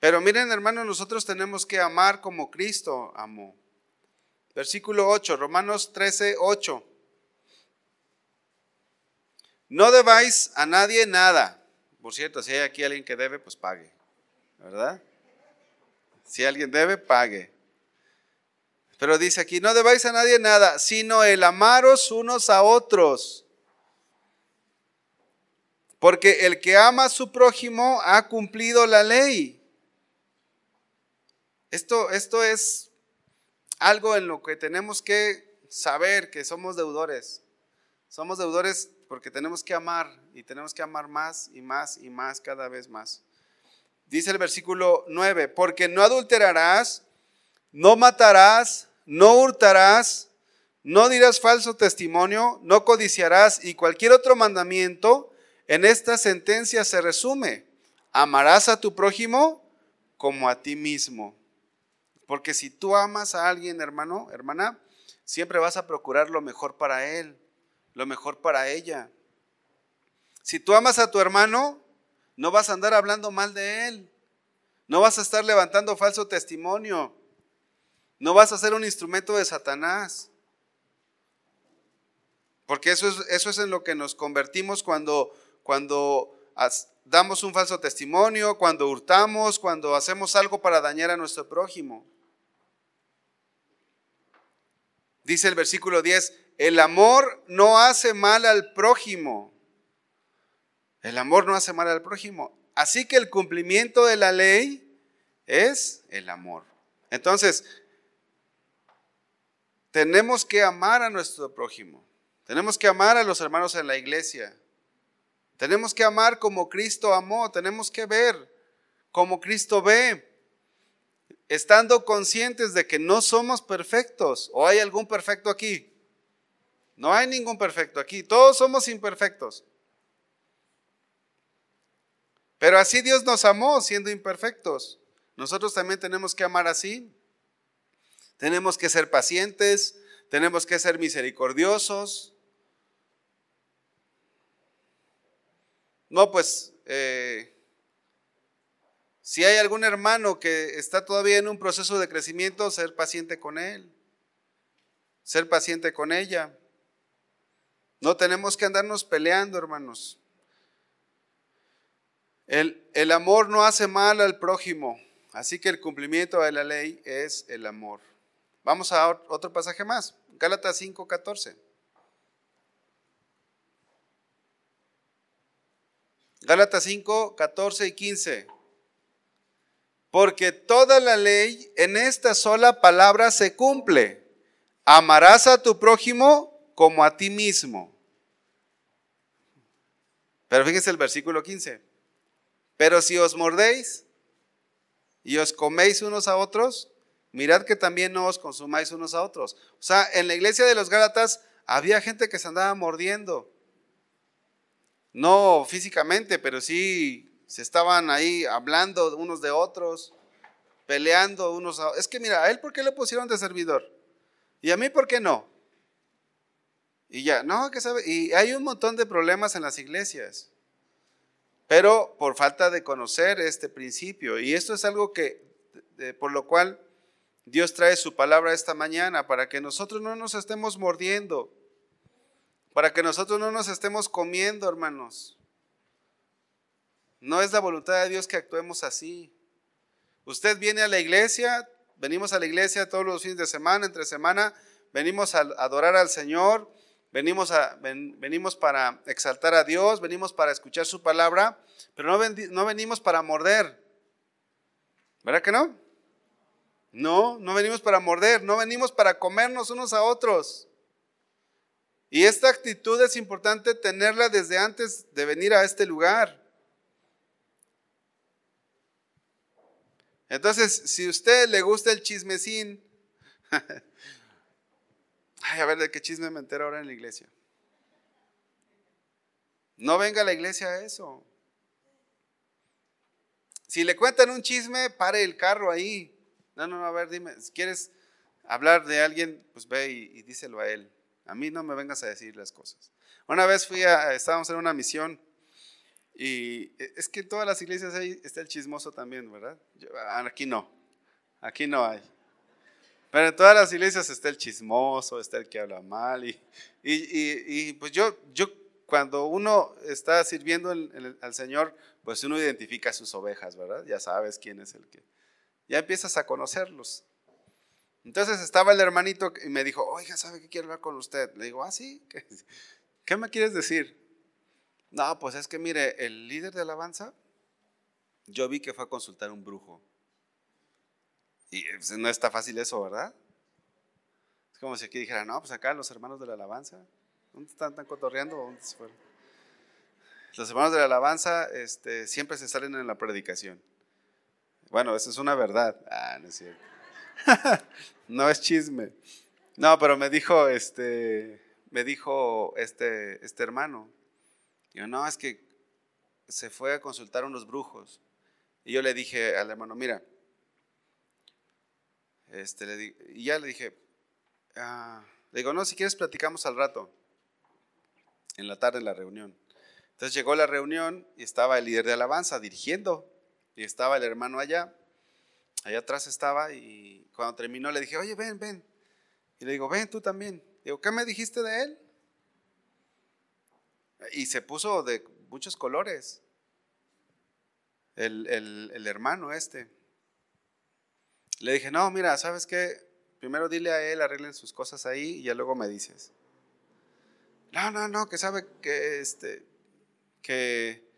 Pero miren, hermanos, nosotros tenemos que amar como Cristo amó. Versículo 8, Romanos 13, 8. No debáis a nadie nada. Por cierto, si hay aquí alguien que debe, pues pague. ¿Verdad? Si alguien debe, pague. Pero dice aquí, no debáis a nadie nada, sino el amaros unos a otros porque el que ama a su prójimo ha cumplido la ley. Esto, esto es algo en lo que tenemos que saber que somos deudores. Somos deudores porque tenemos que amar y tenemos que amar más y más y más cada vez más. Dice el versículo 9, porque no adulterarás, no matarás, no hurtarás, no dirás falso testimonio, no codiciarás y cualquier otro mandamiento en esta sentencia se resume, amarás a tu prójimo como a ti mismo. Porque si tú amas a alguien, hermano, hermana, siempre vas a procurar lo mejor para él, lo mejor para ella. Si tú amas a tu hermano, no vas a andar hablando mal de él. No vas a estar levantando falso testimonio. No vas a ser un instrumento de Satanás. Porque eso es, eso es en lo que nos convertimos cuando cuando damos un falso testimonio, cuando hurtamos, cuando hacemos algo para dañar a nuestro prójimo. Dice el versículo 10, el amor no hace mal al prójimo. El amor no hace mal al prójimo. Así que el cumplimiento de la ley es el amor. Entonces, tenemos que amar a nuestro prójimo. Tenemos que amar a los hermanos en la iglesia. Tenemos que amar como Cristo amó, tenemos que ver como Cristo ve, estando conscientes de que no somos perfectos. ¿O hay algún perfecto aquí? No hay ningún perfecto aquí, todos somos imperfectos. Pero así Dios nos amó siendo imperfectos. Nosotros también tenemos que amar así. Tenemos que ser pacientes, tenemos que ser misericordiosos, No, pues eh, si hay algún hermano que está todavía en un proceso de crecimiento, ser paciente con él, ser paciente con ella. No tenemos que andarnos peleando, hermanos. El, el amor no hace mal al prójimo, así que el cumplimiento de la ley es el amor. Vamos a otro pasaje más, Gálatas 5:14. Gálatas 5, 14 y 15. Porque toda la ley en esta sola palabra se cumple. Amarás a tu prójimo como a ti mismo. Pero fíjense el versículo 15. Pero si os mordéis y os coméis unos a otros, mirad que también no os consumáis unos a otros. O sea, en la iglesia de los Gálatas había gente que se andaba mordiendo. No físicamente, pero sí se estaban ahí hablando unos de otros, peleando unos a otros. Es que mira, a él por qué le pusieron de servidor? Y a mí por qué no? Y ya, no, que sabe, y hay un montón de problemas en las iglesias, pero por falta de conocer este principio. Y esto es algo que, por lo cual Dios trae su palabra esta mañana, para que nosotros no nos estemos mordiendo, para que nosotros no nos estemos comiendo, hermanos. No es la voluntad de Dios que actuemos así. Usted viene a la iglesia, venimos a la iglesia todos los fines de semana, entre semana, venimos a adorar al Señor venimos, a, venimos para exaltar a Dios, venimos para escuchar su palabra, pero no, no venimos para morder. ¿Verdad que no? No, no venimos para morder, no venimos para comernos unos a otros. Y esta actitud es importante tenerla desde antes de venir a este lugar. Entonces, si a usted le gusta el chismecín, Ay, a ver, ¿de qué chisme me entero ahora en la iglesia? No venga a la iglesia a eso. Si le cuentan un chisme, pare el carro ahí. No, no, a ver, dime, si quieres hablar de alguien, pues ve y, díselo a él. A mí no me vengas a decir las cosas. Una vez fui a, estábamos en una misión y es que en todas las iglesias ahí está el chismoso también, ¿verdad? aquí no, aquí no hay. Pero en todas las iglesias está el chismoso, está el que habla mal. Y, y, pues yo, yo, cuando uno está sirviendo al Señor, pues uno identifica sus ovejas, ¿verdad? Ya sabes quién es el que. Ya empiezas a conocerlos. Entonces estaba el hermanito y me dijo, oiga, ¿sabe qué quiero hablar con usted? Le digo, ah, sí, ¿qué, ¿qué me quieres decir? No, pues es que mire, el líder de alabanza, yo vi que fue a consultar un brujo. Y pues, no está fácil eso, ¿verdad? Es como si aquí dijera, no, pues acá los hermanos de la alabanza, ¿dónde están, tan cotorreando? ¿Dónde se fueron? Los hermanos de la alabanza este, siempre se salen en la predicación. Bueno, eso es una verdad. Ah, no es cierto. no es chisme. No, pero me dijo este, me dijo este, este hermano. Yo, no, es que se fue a consultar a unos brujos. Y yo le dije al hermano, mira, este, le y ya le dije, ah", le digo, no, si quieres platicamos al rato, en la tarde en la reunión. Entonces llegó la reunión y estaba el líder de alabanza dirigiendo y estaba el hermano allá, allá atrás estaba y cuando terminó le dije, oye, ven, ven. Y le digo, ven tú también. Digo, ¿qué me dijiste de él? Y se puso de muchos colores el, el hermano este. Le dije, no, mira, ¿sabes qué? Primero dile a él, arreglen sus cosas ahí y ya luego me dices. No, no, no, que sabe que este, que,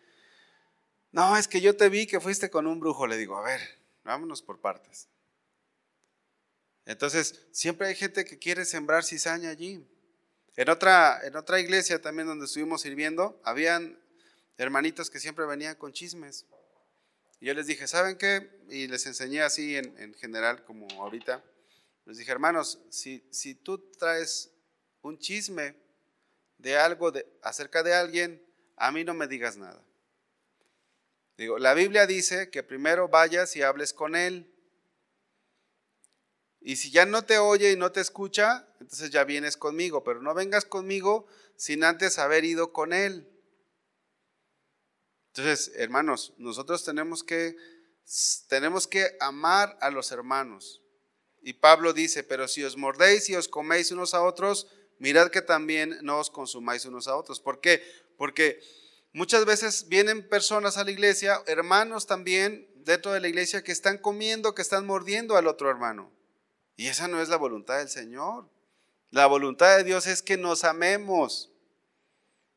no, es que yo te vi que fuiste con un brujo. Le digo, a ver, vámonos por partes. Entonces, siempre hay gente que quiere sembrar cizaña allí. En otra, en otra iglesia también donde estuvimos sirviendo, habían hermanitos que siempre venían con chismes. Y yo les dije, ¿saben qué? Y les enseñé así en, general, como ahorita. Les dije, hermanos, si, si tú traes un chisme de algo de, acerca de alguien, a mí no me digas nada. Digo, la Biblia dice que primero vayas y hables con él. Y si ya no te oye y no te escucha, entonces ya vienes conmigo, pero no vengas conmigo sin antes haber ido con él. Entonces, hermanos, nosotros tenemos que, tenemos que amar a los hermanos. Y Pablo dice, pero si os mordéis y os coméis unos a otros, mirad que también no os consumáis unos a otros. ¿Por qué? Porque muchas veces vienen personas a la iglesia, hermanos también dentro de la iglesia, que están comiendo, que están mordiendo al otro hermano. Y esa no es la voluntad del Señor. La voluntad de Dios es que nos amemos.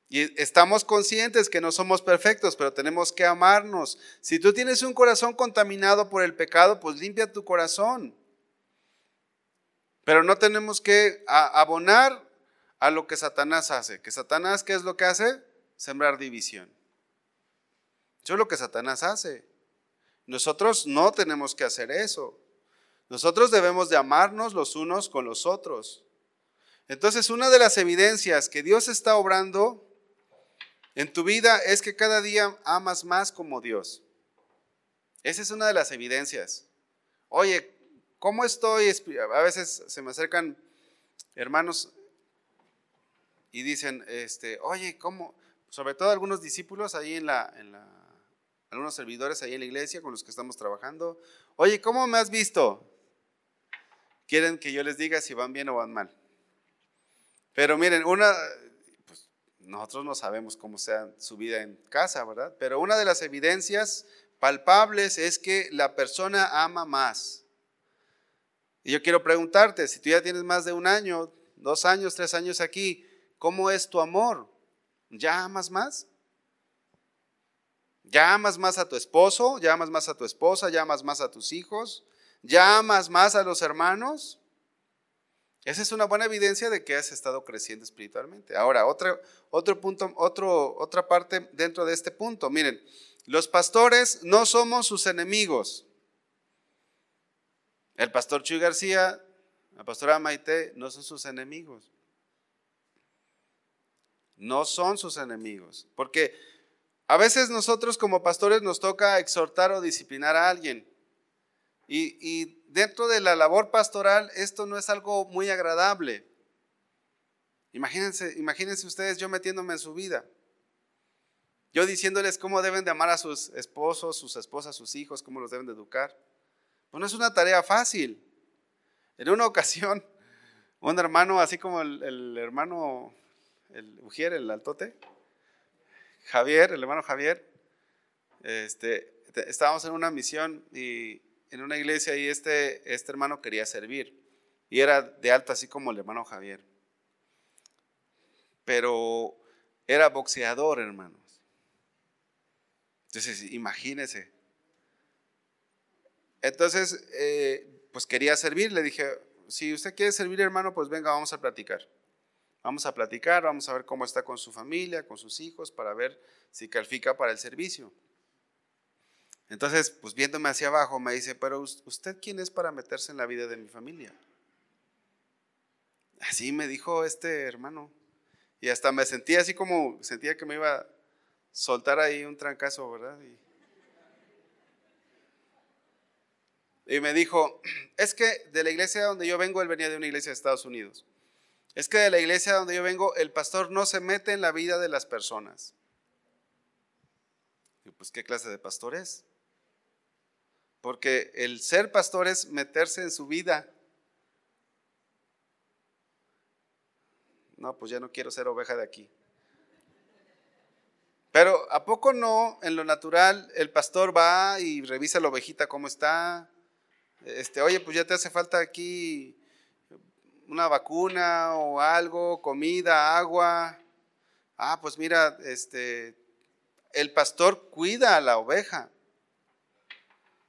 Y estamos conscientes que no somos perfectos, pero tenemos que amarnos. Si tú tienes un corazón contaminado por el pecado, pues limpia tu corazón. Pero no tenemos que abonar a lo que Satanás hace. ¿Que Satanás qué es lo que hace? Sembrar división. Eso es lo que Satanás hace. Nosotros no tenemos que hacer eso. Nosotros debemos de amarnos los unos con los otros. Entonces, una de las evidencias que Dios está obrando en tu vida es que cada día amas más como Dios. Esa es una de las evidencias. Oye, ¿cómo estoy? A veces se me acercan hermanos y dicen, este, oye, ¿cómo? Sobre todo algunos discípulos ahí en la, en la, algunos servidores ahí en la iglesia con los que estamos trabajando. Oye, ¿cómo me has visto? Quieren que yo les diga si van bien o van mal. Pero miren, una, pues, nosotros no sabemos cómo sea su vida en casa, ¿verdad? Pero una de las evidencias palpables es que la persona ama más. Y yo quiero preguntarte, si tú ya tienes más de un año, dos años, tres años aquí, ¿cómo es tu amor? ¿Ya amas más? ¿Ya amas más a tu esposo? ¿Ya amas más a tu esposa? ¿Ya amas más a tus hijos? ¿Ya más a los hermanos? Esa es una buena evidencia de que has estado creciendo espiritualmente. Ahora, otro punto, otro, otra parte dentro de este punto. Miren, los pastores no somos sus enemigos. El pastor Chuy García, la pastora Maite, no son sus enemigos. No son sus enemigos. Porque a veces nosotros como pastores nos toca exhortar o disciplinar a alguien. Y, dentro de la labor pastoral esto no es algo muy agradable. Imagínense, imagínense ustedes yo metiéndome en su vida. Yo diciéndoles cómo deben de amar a sus esposos, sus esposas, sus hijos, cómo los deben de educar. Pues no es una tarea fácil. En una ocasión, un hermano, así como el, hermano, el Ujier, el altote, Javier, el hermano Javier, este, estábamos en una misión y en una iglesia y este, este hermano quería servir. Y era de alto así como el hermano Javier. Pero era boxeador, hermano. Entonces, imagínese. Entonces, eh, pues quería servir. Le dije, si usted quiere servir, hermano, pues venga, vamos a platicar. Vamos a platicar, vamos a ver cómo está con su familia, con sus hijos, para ver si califica para el servicio. Entonces, pues viéndome hacia abajo, me dice, pero usted quién es para meterse en la vida de mi familia. Así me dijo este hermano. Y hasta me sentía así como, sentía que me iba soltar ahí un trancazo, ¿verdad? Y, me dijo, es que de la iglesia donde yo vengo, él venía de una iglesia de Estados Unidos. Es que de la iglesia donde yo vengo, el pastor no se mete en la vida de las personas. Y pues, ¿qué clase de pastor es? Porque el ser pastor es meterse en su vida. No, pues ya no quiero ser oveja de aquí. Pero ¿a poco no en lo natural el pastor va y revisa la ovejita cómo está? Este, oye, pues ya te hace falta aquí una vacuna o algo, comida, agua. Ah, pues mira, este, el pastor cuida a la oveja.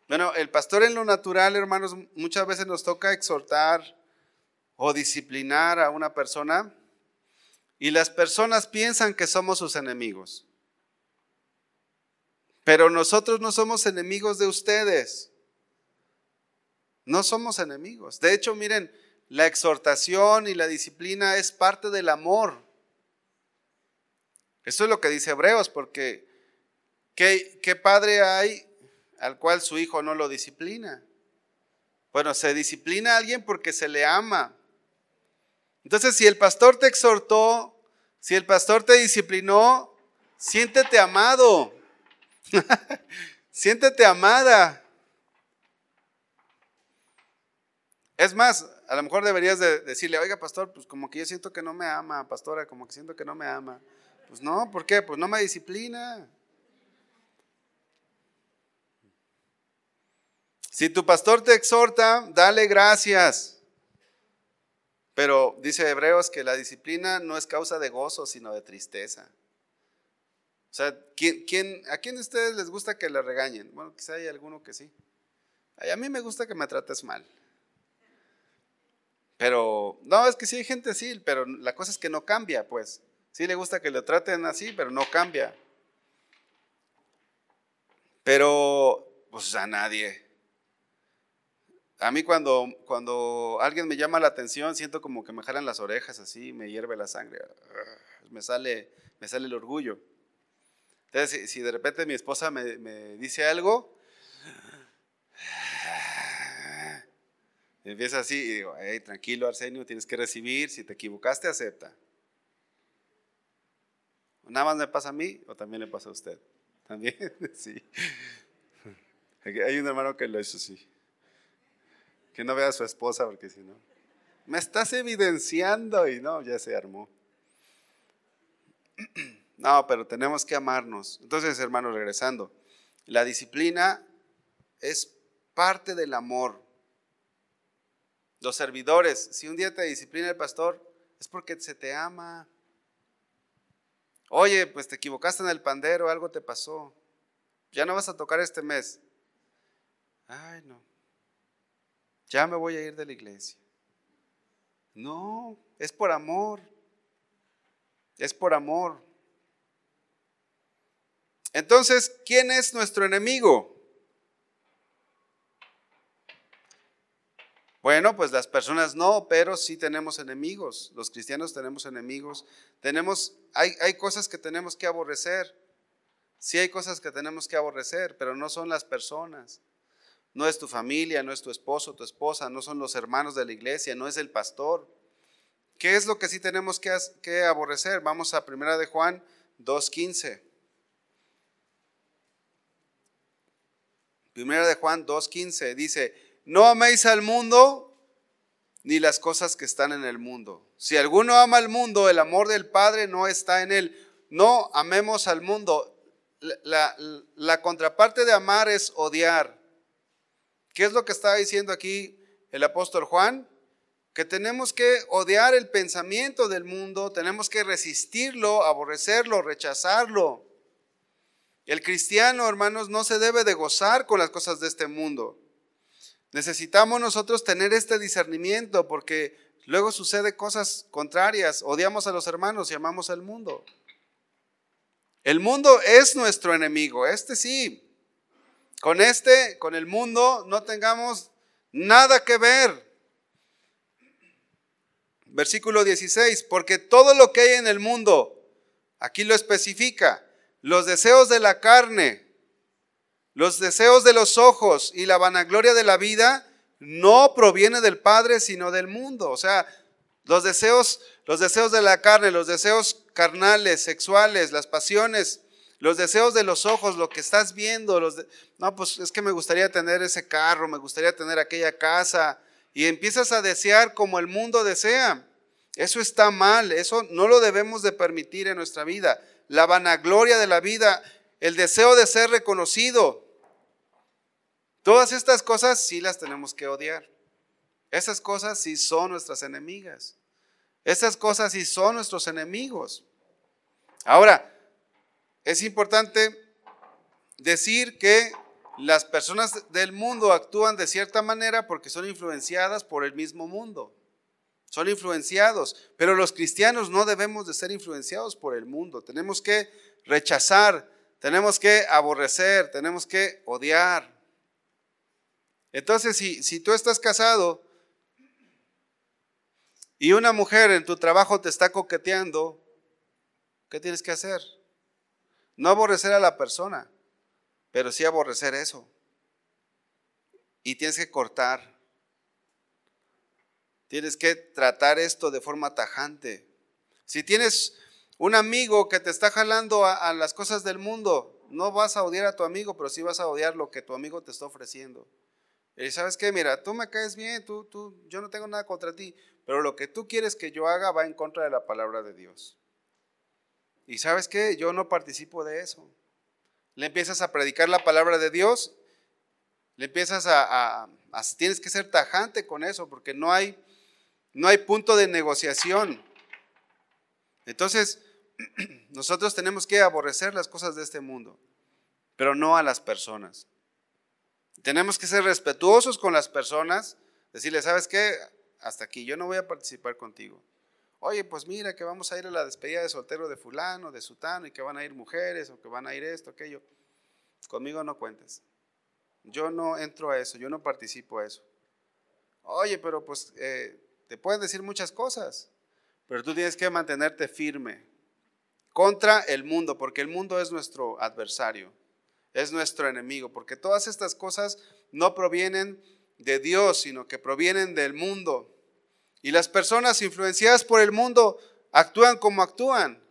Bueno, el pastor en lo natural, hermanos, muchas veces nos toca exhortar o disciplinar a una persona y las personas piensan que somos sus enemigos. Pero nosotros no somos enemigos de ustedes. No somos enemigos. De hecho, miren, la exhortación y la disciplina es parte del amor. Eso es lo que dice Hebreos, porque ¿qué, qué padre hay al cual su hijo no lo disciplina? Bueno, se disciplina a alguien porque se le ama. Entonces, si el pastor te exhortó, si el pastor te disciplinó, siéntete amado. Siéntete amada. Es más, a lo mejor deberías de decirle, oiga, pastor, pues como que yo siento que no me ama, pastora, como que siento que no me ama. Pues no, ¿por qué? Pues no me disciplina. Si tu pastor te exhorta, dale gracias. Pero dice Hebreos que la disciplina no es causa de gozo, sino de tristeza. O sea, ¿quién, a quién de ustedes les gusta que le regañen? Bueno, quizá hay alguno que sí. a mí me gusta que me trates mal. Pero, no, es que sí hay gente así, pero la cosa es que no cambia, pues. Sí le gusta que le traten así, pero no cambia. Pero, pues a nadie. A mí cuando, cuando alguien me llama la atención, siento como que me jalan las orejas así, me hierve la sangre, me sale, me sale el orgullo. Entonces, si, de repente mi esposa me, me dice algo, empieza así y digo, tranquilo Arsenio, tienes que recibir, si te equivocaste, acepta. Nada más me pasa a mí o también le pasa a usted. También, sí. Hay un hermano que lo hizo así. Que no vea a su esposa porque si no, me estás evidenciando y no, ya se armó. No, pero tenemos que amarnos. Entonces, hermanos, regresando, la disciplina es parte del amor. Los servidores, si un día te disciplina el pastor, es porque se te ama. Oye, pues te equivocaste en el pandero, algo te pasó. Ya no vas a tocar este mes. Ay, no. Ya me voy a ir de la iglesia. No, es por amor. Es por amor. Entonces, ¿quién es nuestro enemigo? Bueno, pues las personas no, pero sí tenemos enemigos. Los cristianos tenemos enemigos. Tenemos, hay, hay cosas que tenemos que aborrecer. Sí hay cosas que tenemos que aborrecer, pero no son las personas. No es tu familia, no es tu esposo, tu esposa, no son los hermanos de la iglesia, no es el pastor. ¿Qué es lo que sí tenemos que, aborrecer? Vamos a Primera de Juan 2.15. Primera de Juan 2.15 dice, no améis al mundo ni las cosas que están en el mundo. Si alguno ama al mundo, el amor del Padre no está en él. No amemos al mundo. La, contraparte de amar es odiar. ¿Qué es lo que está diciendo aquí el apóstol Juan? Que tenemos que odiar el pensamiento del mundo, tenemos que resistirlo, aborrecerlo, rechazarlo. El cristiano, hermanos, no se debe de gozar con las cosas de este mundo. Necesitamos nosotros tener este discernimiento porque luego sucede cosas contrarias. Odiamos a los hermanos y amamos al mundo. El mundo es nuestro enemigo, este sí. Con este, con el mundo, no tengamos nada que ver. Versículo 16, porque todo lo que hay en el mundo, aquí lo especifica, los deseos de la carne, los deseos de los ojos y la vanagloria de la vida no proviene del Padre, sino del mundo. O sea, los deseos, los deseos de la carne, los deseos carnales, sexuales, las pasiones, los deseos de los ojos, lo que estás viendo, no, pues es que me gustaría tener ese carro, me gustaría tener aquella casa, y empiezas a desear como el mundo desea. Eso está mal, eso no lo debemos de permitir en nuestra vida. La vanagloria de la vida, el deseo de ser reconocido, Todas estas cosas sí las tenemos que odiar. Esas cosas sí son nuestras enemigas. Esas cosas sí son nuestros enemigos. Ahora, es importante decir que las personas del mundo actúan de cierta manera porque son influenciadas por el mismo mundo. Son influenciados, pero los cristianos no debemos de ser influenciados por el mundo. Tenemos que rechazar, tenemos que aborrecer, tenemos que odiar. Entonces, si, tú estás casado y una mujer en tu trabajo te está coqueteando, ¿qué tienes que hacer? No aborrecer a la persona, pero sí aborrecer eso. Y tienes que cortar. Tienes que tratar esto de forma tajante. Si tienes un amigo que te está jalando a, las cosas del mundo, no vas a odiar a tu amigo, pero sí vas a odiar lo que tu amigo te está ofreciendo. Y sabes qué, mira, tú me caes bien, tú, tú, yo no tengo nada contra ti, pero lo que tú quieres que yo haga va en contra de la palabra de Dios. Y sabes qué, yo no participo de eso. Le empiezas a predicar la palabra de Dios, le empiezas a, tienes que ser tajante con eso, porque no hay, no hay punto de negociación. Entonces, nosotros tenemos que aborrecer las cosas de este mundo, pero no a las personas. Tenemos que ser respetuosos con las personas, decirle, ¿sabes qué? Hasta aquí, yo no voy a participar contigo. Oye, pues mira que vamos a ir a la despedida de soltero de fulano, de sutano, y que van a ir mujeres, o que van a ir esto, aquello. conmigo no cuentes. Yo no entro a eso, yo no participo a eso. Oye, pero pues eh, te pueden decir muchas cosas, pero tú tienes que mantenerte firme contra el mundo, porque el mundo es nuestro adversario, es nuestro enemigo, porque todas estas cosas no provienen de Dios, sino que provienen del mundo. Y las personas influenciadas por el mundo actúan como actúan,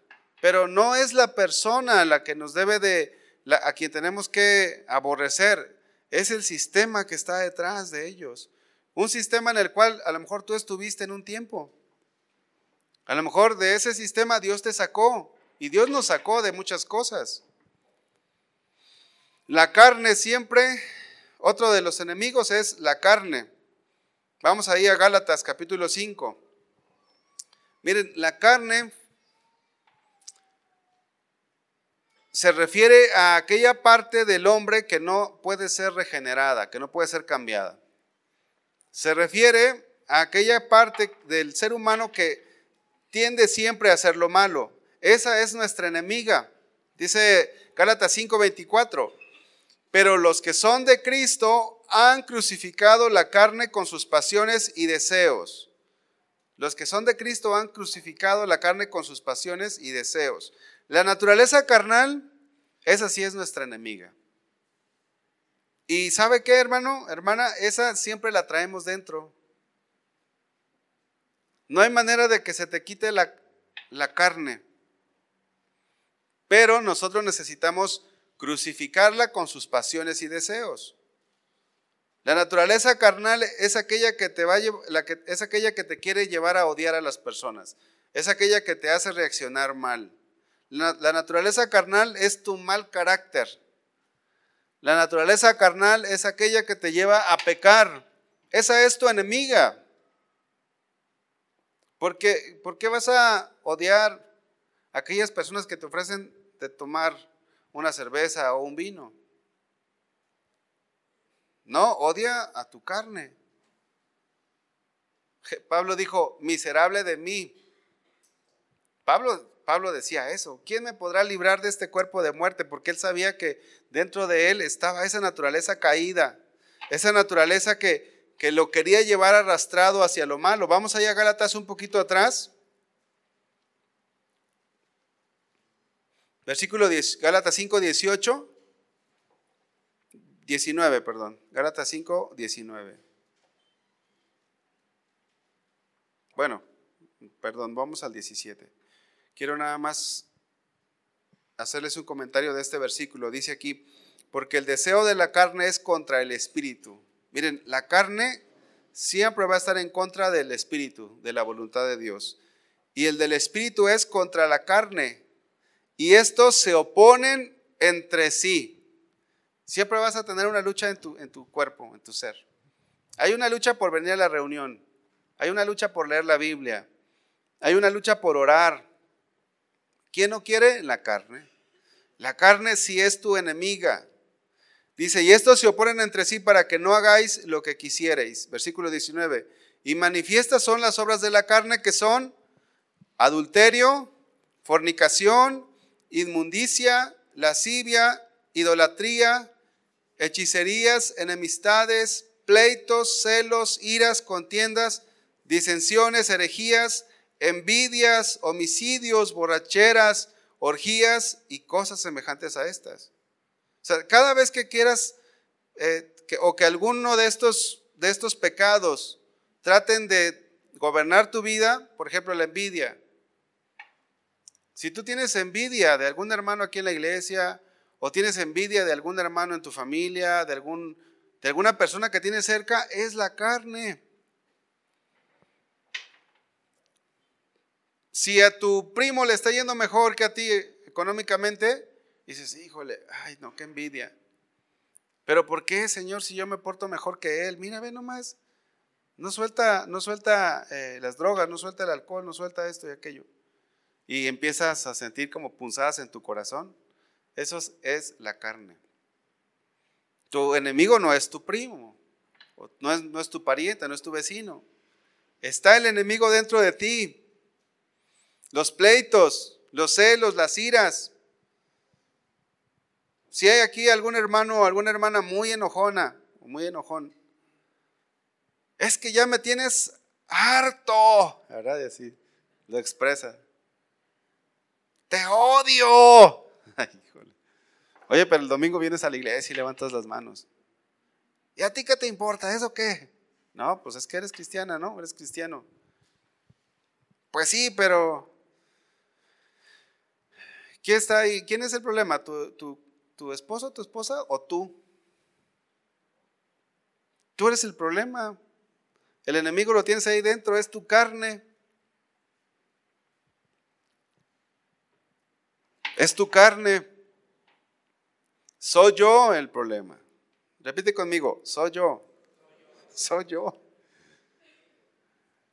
pero no es la persona la que nos debe de, a quien tenemos que aborrecer, es el sistema que está detrás de ellos. Un sistema en el cual a lo mejor tú estuviste en un tiempo. A lo mejor de ese sistema Dios te sacó y Dios nos sacó de muchas cosas. La carne siempre, otro de los enemigos es la carne. Vamos ahí a Gálatas capítulo 5. Miren, la carne se refiere a aquella parte del hombre que no puede ser regenerada, que no puede ser cambiada. Se refiere a aquella parte del ser humano que tiende siempre a hacer lo malo. Esa es nuestra enemiga. Dice Gálatas 5:24. Pero los que son de Cristo han crucificado la carne con sus pasiones y deseos. Los que son de Cristo han crucificado la carne con sus pasiones y deseos. La naturaleza carnal, esa sí es nuestra enemiga. Y ¿sabe qué, hermano? Hermana, esa siempre la traemos dentro. No hay manera de que se te quite la, la carne. Pero nosotros necesitamos crucificarla con sus pasiones y deseos. La naturaleza carnal es aquella que te va la que, es aquella que te quiere llevar a odiar a las personas. Es aquella que te hace reaccionar mal. La, naturaleza carnal es tu mal carácter. La naturaleza carnal es aquella que te lleva a pecar. Esa es tu enemiga. ¿Por qué, ¿Por qué vas a odiar a aquellas personas que te ofrecen de tomar una cerveza o un vino? No, odia a tu carne. Pablo dijo, miserable de mí. Pablo, Pablo decía eso. ¿Quién me podrá librar de este cuerpo de muerte? Porque él sabía que dentro de él estaba esa naturaleza caída, esa naturaleza que, que lo quería llevar arrastrado hacia lo malo. Vamos allá a Gálatas un poquito atrás. Versículo 10, Gálatas 5, 18. 19, perdón. Gálatas 5, 19. Bueno, perdón, vamos al 17. Quiero nada más hacerles un comentario de este versículo. Dice aquí, porque el deseo de la carne es contra el espíritu. Miren, la carne siempre va a estar en contra del espíritu, de la voluntad de Dios. Y el del espíritu es contra la carne. Y estos se oponen entre sí Siempre vas a tener una lucha en tu, en tu cuerpo, en tu ser. Hay una lucha por venir a la reunión. Hay una lucha por leer la Biblia. Hay una lucha por orar. ¿Quién no quiere? La carne. La carne sí es tu enemiga. Dice, y estos se oponen entre sí para que no hagáis lo que quisierais. Versículo 19. Y manifiestas son las obras de la carne que son adulterio, fornicación, inmundicia, lascivia, idolatría, hechicerías, enemistades, pleitos, celos, iras, contiendas, disensiones, herejías, envidias, homicidios, borracheras, orgías y cosas semejantes a estas. O sea, cada vez que quieras eh, o que alguno de estos, de estos pecados traten de gobernar tu vida, por ejemplo, la envidia. Si tú tienes envidia de algún hermano aquí en la iglesia, o tienes envidia de algún hermano en tu familia, de, algún, de alguna persona que tienes cerca, es la carne. Si a tu primo le está yendo mejor que a ti económicamente, dices, híjole, ay, no, qué envidia. Pero ¿por qué, Señor, si yo me porto mejor que él? Mira, ve nomás, no suelta, no suelta eh, las drogas, no suelta el alcohol, no suelta esto y aquello. Y empiezas a sentir como punzadas en tu corazón. Eso es la carne. Tu enemigo no es tu primo, no es, no es tu pariente, no es tu vecino. Está el enemigo dentro de ti. Los pleitos, los celos, las iras. Si hay aquí algún hermano o alguna hermana muy enojona o muy enojón, es que ya me tienes harto, ¿verdad? Y así lo expresa. Te odio. Oye, pero el domingo vienes a la iglesia y levantas las manos. ¿Y a ti qué te importa? ¿Eso qué? No, pues es que eres cristiana, ¿no? Eres cristiano. Pues sí, pero ¿quién está ahí? ¿Quién es el problema? ¿Tu, tu, tu esposo, tu esposa o tú? Tú eres el problema. El enemigo lo tienes ahí dentro, es tu carne. Es tu carne. Soy yo el problema. Repite conmigo, soy yo. Soy yo.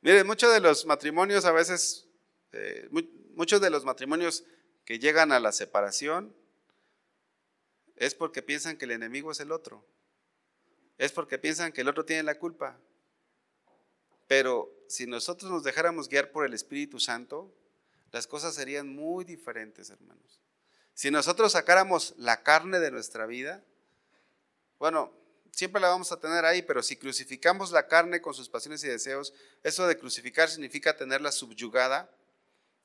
Mire, muchos de los matrimonios a veces, eh, muchos de los matrimonios que llegan a la separación es porque piensan que el enemigo es el otro. Es porque piensan que el otro tiene la culpa. Pero si nosotros nos dejáramos guiar por el Espíritu Santo, las cosas serían muy diferentes, hermanos. Si nosotros sacáramos la carne de nuestra vida, bueno, siempre la vamos a tener ahí, pero si crucificamos la carne con sus pasiones y deseos, eso de crucificar significa tenerla subyugada,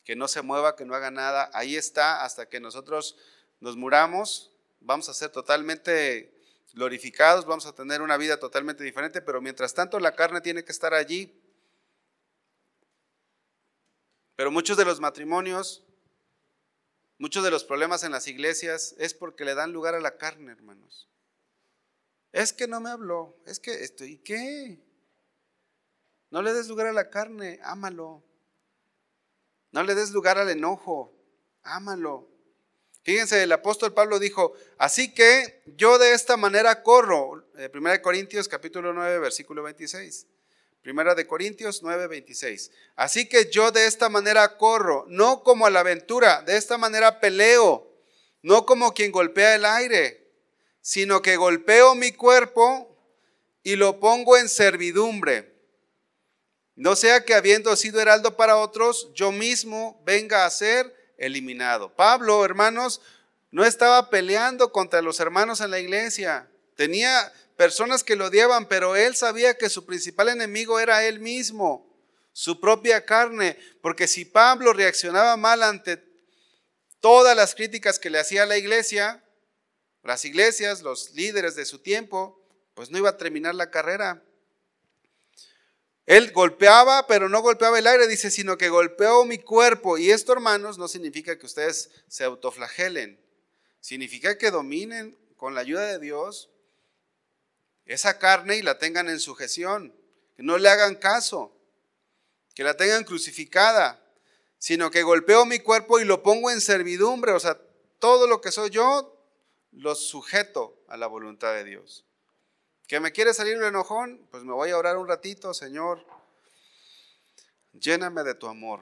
que no se mueva, que no haga nada. Ahí está hasta que nosotros nos muramos, vamos a ser totalmente glorificados, vamos a tener una vida totalmente diferente, pero mientras tanto la carne tiene que estar allí. Pero muchos de los matrimonios, muchos de los problemas en las iglesias es porque le dan lugar a la carne, hermanos. Es que no me habló, es que esto, ¿y qué? No le des lugar a la carne, ámalo. No le des lugar al enojo, ámalo. Fíjense, el apóstol Pablo dijo, así que yo de esta manera corro. Eh, Primera de Corintios capítulo 9, versículo 26. Primera de Corintios 9, 26. Así que yo de esta manera corro, no como a la aventura, de esta manera peleo, no como quien golpea el aire, sino que golpeo mi cuerpo y lo pongo en servidumbre. No sea que habiendo sido heraldo para otros, yo mismo venga a ser eliminado. Pablo, hermanos, no estaba peleando contra los hermanos en la iglesia. Tenía personas que lo odiaban, pero él sabía que su principal enemigo era él mismo, su propia carne, porque si Pablo reaccionaba mal ante todas las críticas que le hacía la iglesia, las iglesias, los líderes de su tiempo, pues no iba a terminar la carrera. Él golpeaba, pero no golpeaba el aire, dice, sino que golpeó mi cuerpo. Y esto, hermanos, no significa que ustedes se autoflagelen. Significa que dominen con la ayuda de Dios esa carne y la tengan en sujeción. Que no le hagan caso. Que la tengan crucificada. Sino que golpeo mi cuerpo y lo pongo en servidumbre. O sea, todo lo que soy yo lo sujeto a la voluntad de Dios. ¿Que me quiere salir el enojón? Pues me voy a orar un ratito, Señor. Lléname de tu amor.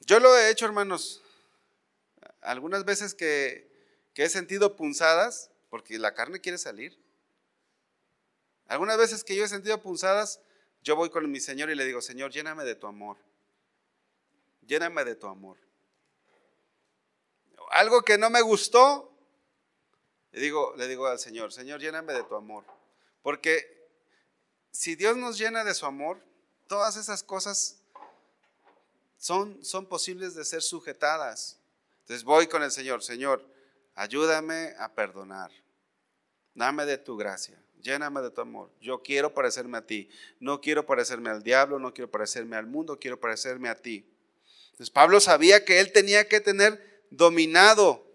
Yo lo he hecho, hermanos. Algunas veces que he sentido punzadas, porque la carne quiere salir. Algunas veces que yo he sentido punzadas, yo voy con mi Señor y le digo, Señor, lléname de tu amor. Lléname de tu amor. Algo que no me gustó, le digo, le digo al Señor, Señor, lléname de tu amor. Porque si Dios nos llena de su amor, todas esas cosas son, son posibles de ser sujetadas. Entonces voy con el Señor, Señor, ayúdame a perdonar. Dame de tu gracia, lléname de tu amor. Yo quiero parecerme a ti. No quiero parecerme al diablo, no quiero parecerme al mundo, quiero parecerme a ti. Entonces Pablo sabía que él tenía que tener dominado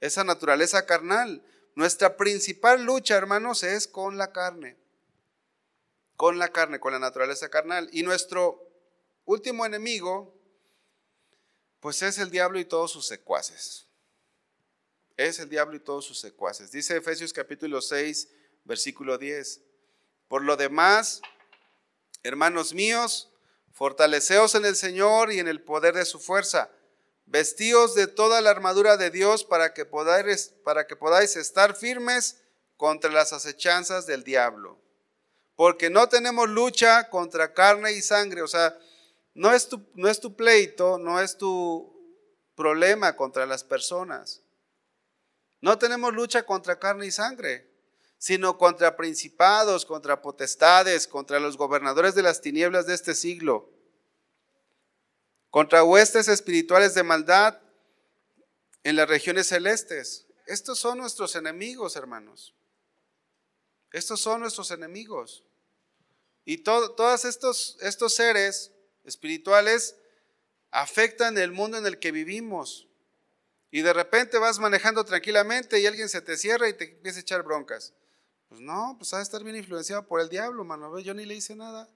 esa naturaleza carnal. Nuestra principal lucha, hermanos, es con la carne. Con la carne, con la naturaleza carnal. Y nuestro último enemigo, pues es el diablo y todos sus secuaces. Es el diablo y todos sus secuaces. Dice Efesios capítulo 6, versículo 10. Por lo demás, hermanos míos, fortaleceos en el Señor y en el poder de su fuerza vestíos de toda la armadura de Dios para que podáis, para que podáis estar firmes contra las acechanzas del diablo. Porque no tenemos lucha contra carne y sangre, o sea, no es tu, no es tu pleito, no es tu problema contra las personas. No tenemos lucha contra carne y sangre, sino contra principados, contra potestades, contra los gobernadores de las tinieblas de este siglo, contra huestes espirituales de maldad en las regiones celestes. Estos son nuestros enemigos, hermanos. Estos son nuestros enemigos. Y todos estos, estos seres espirituales afectan el mundo en el que vivimos. Y de repente vas manejando tranquilamente y alguien se te cierra y te empieza a echar broncas. Pues no, pues ha de estar bien influenciado por el diablo, mano. Yo ni le hice nada.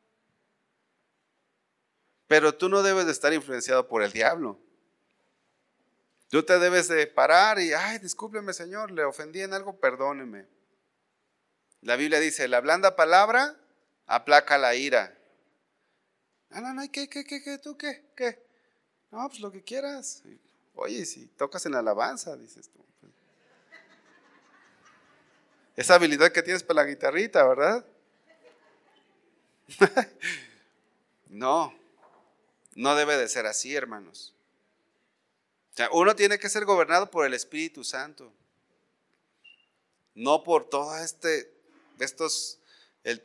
Pero tú no debes de estar influenciado por el diablo. Tú te debes de parar y, ay, discúlpeme Señor, le ofendí en algo, perdóneme. La Biblia dice, la blanda palabra aplaca la ira. No, no, no, ¿qué, qué, qué, qué, tú qué, qué? No, pues lo que quieras. Oye, si tocas en alabanza, dices tú. Esa habilidad que tienes para la guitarrita, ¿verdad? no, no debe de ser así, hermanos. O sea, uno tiene que ser gobernado por el Espíritu Santo. No por todo este, estos,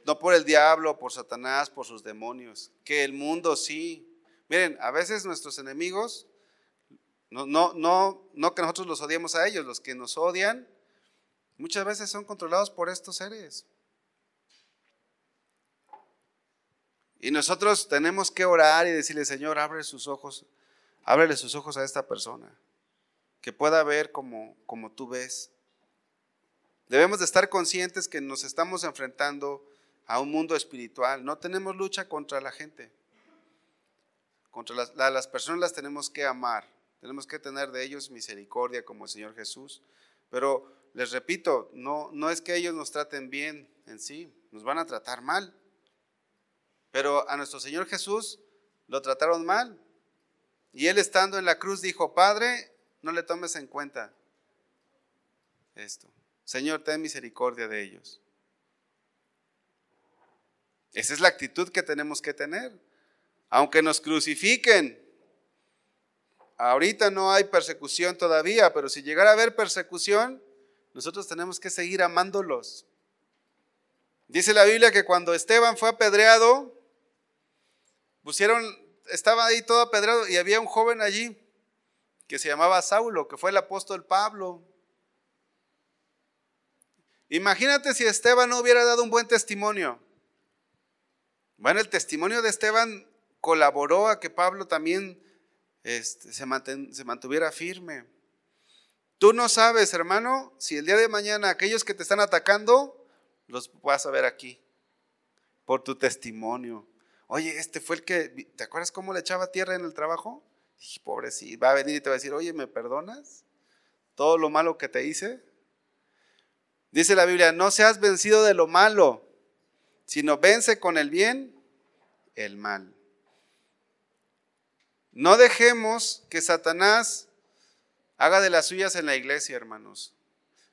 no por el diablo, por Satanás, por sus demonios. Que el mundo sí. Miren, a veces nuestros enemigos, no, no, no, no que nosotros los odiemos a ellos, los que nos odian, muchas veces son controlados por estos seres. Y nosotros tenemos que orar y decirle, Señor, abre sus ojos Ábrele sus ojos a esta persona, que pueda ver como, como tú ves. Debemos de estar conscientes que nos estamos enfrentando a un mundo espiritual. No tenemos lucha contra la gente. Contra las, las personas las tenemos que amar. Tenemos que tener de ellos misericordia como el Señor Jesús. Pero les repito, no, no es que ellos nos traten bien en sí, nos van a tratar mal. Pero a nuestro Señor Jesús lo trataron mal. Y él estando en la cruz dijo, Padre, no le tomes en cuenta esto. Señor, ten misericordia de ellos. Esa es la actitud que tenemos que tener. Aunque nos crucifiquen, ahorita no hay persecución todavía, pero si llegara a haber persecución, nosotros tenemos que seguir amándolos. Dice la Biblia que cuando Esteban fue apedreado, pusieron estaba ahí todo apedrado y había un joven allí que se llamaba Saulo, que fue el apóstol Pablo. Imagínate si Esteban no hubiera dado un buen testimonio. Bueno, el testimonio de Esteban colaboró a que Pablo también este, se mantuviera firme. Tú no sabes, hermano, si el día de mañana aquellos que te están atacando, los vas a ver aquí, por tu testimonio. Oye, este fue el que, ¿te acuerdas cómo le echaba tierra en el trabajo? Y pobrecito, va a venir y te va a decir, oye, ¿me perdonas? Todo lo malo que te hice. Dice la Biblia, no seas vencido de lo malo, sino vence con el bien el mal. No dejemos que Satanás haga de las suyas en la iglesia, hermanos.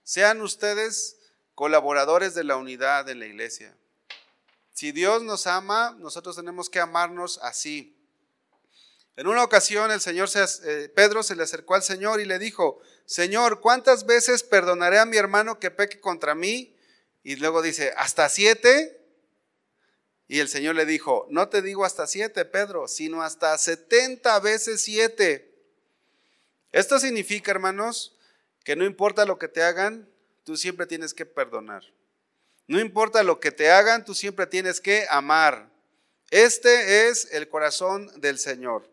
Sean ustedes colaboradores de la unidad en la iglesia. Si Dios nos ama, nosotros tenemos que amarnos así. En una ocasión el Señor eh, Pedro se le acercó al Señor y le dijo, Señor, ¿cuántas veces perdonaré a mi hermano que peque contra mí? Y luego dice, ¿hasta siete? Y el Señor le dijo, no te digo hasta siete, Pedro, sino hasta setenta veces siete. Esto significa, hermanos, que no importa lo que te hagan, tú siempre tienes que perdonar. No importa lo que te hagan, tú siempre tienes que amar. Este es el corazón del Señor.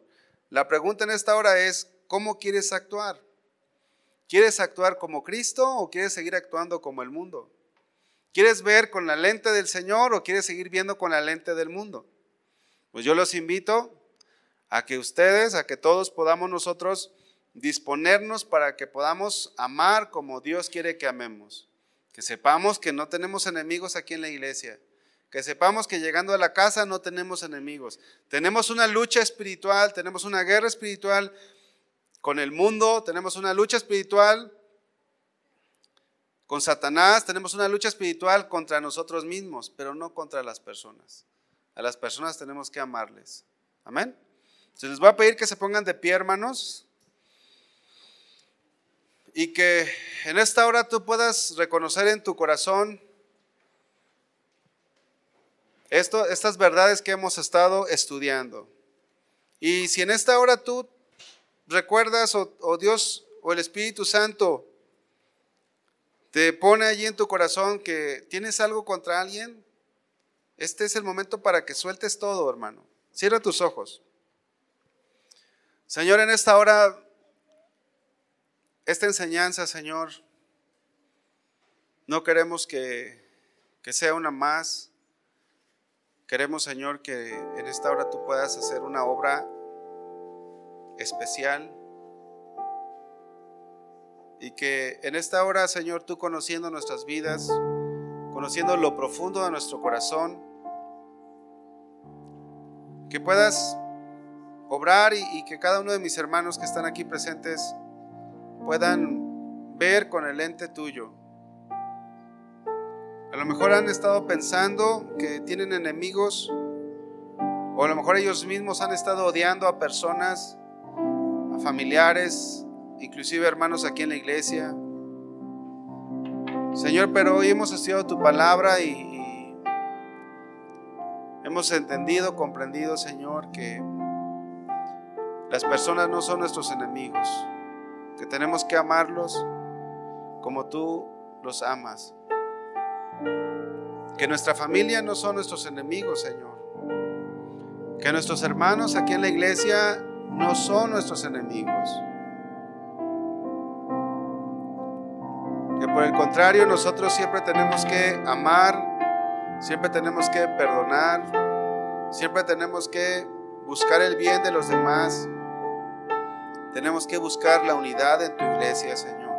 La pregunta en esta hora es, ¿cómo quieres actuar? ¿Quieres actuar como Cristo o quieres seguir actuando como el mundo? ¿Quieres ver con la lente del Señor o quieres seguir viendo con la lente del mundo? Pues yo los invito a que ustedes, a que todos podamos nosotros disponernos para que podamos amar como Dios quiere que amemos. Que sepamos que no tenemos enemigos aquí en la iglesia. Que sepamos que llegando a la casa no tenemos enemigos. Tenemos una lucha espiritual, tenemos una guerra espiritual con el mundo, tenemos una lucha espiritual con Satanás, tenemos una lucha espiritual contra nosotros mismos, pero no contra las personas. A las personas tenemos que amarles. Amén. Se les voy a pedir que se pongan de pie, hermanos. Y que en esta hora tú puedas reconocer en tu corazón estas verdades que hemos estado estudiando. Y si en esta hora tú recuerdas o, o Dios o el Espíritu Santo te pone allí en tu corazón que tienes algo contra alguien, este es el momento para que sueltes todo, hermano. Cierra tus ojos. Señor, en esta hora, esta enseñanza, Señor, no queremos que, que sea una más. Queremos, Señor, que en esta hora tú puedas hacer una obra especial y que en esta hora, Señor, tú conociendo nuestras vidas, conociendo lo profundo de nuestro corazón, que puedas obrar y, que cada uno de mis hermanos que están aquí presentes puedan ver con el lente tuyo. A lo mejor han estado pensando que tienen enemigos o a lo mejor ellos mismos han estado odiando a personas, a familiares, inclusive hermanos aquí en la iglesia. Señor, pero hoy hemos estudiado tu palabra y, hemos entendido, comprendido, Señor, que las personas no son nuestros enemigos, que tenemos que amarlos como tú los amas. Que nuestra familia no son nuestros enemigos, Señor. Que nuestros hermanos aquí en la iglesia no son nuestros enemigos. Que por el contrario nosotros siempre tenemos que amar, siempre tenemos que perdonar, siempre tenemos que buscar el bien de los demás tenemos que buscar la unidad en tu iglesia, Señor.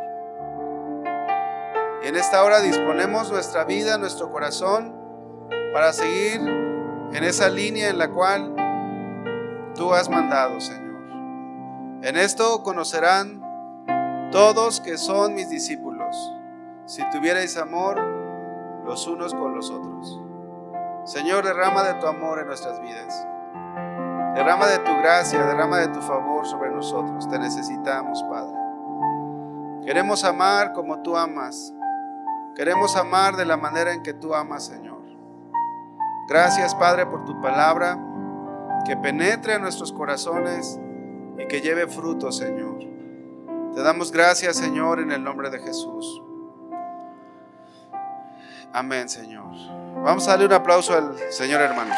Y en esta hora disponemos nuestra vida, nuestro corazón, para seguir en esa línea en la cual tú has mandado, Señor. En esto conocerán todos que son mis discípulos, si tuvierais amor los unos con los otros. Señor, derrama de tu amor en nuestras vidas. Derrama de tu gracia, derrama de tu favor sobre nosotros. Te necesitamos, Padre. Queremos amar como tú amas. Queremos amar de la manera en que tú amas, Señor. Gracias, Padre, por tu palabra, que penetre en nuestros corazones y que lleve fruto, Señor. Te damos gracias, Señor, en el nombre de Jesús. Amén, Señor. Vamos a darle un aplauso al Señor, hermanos.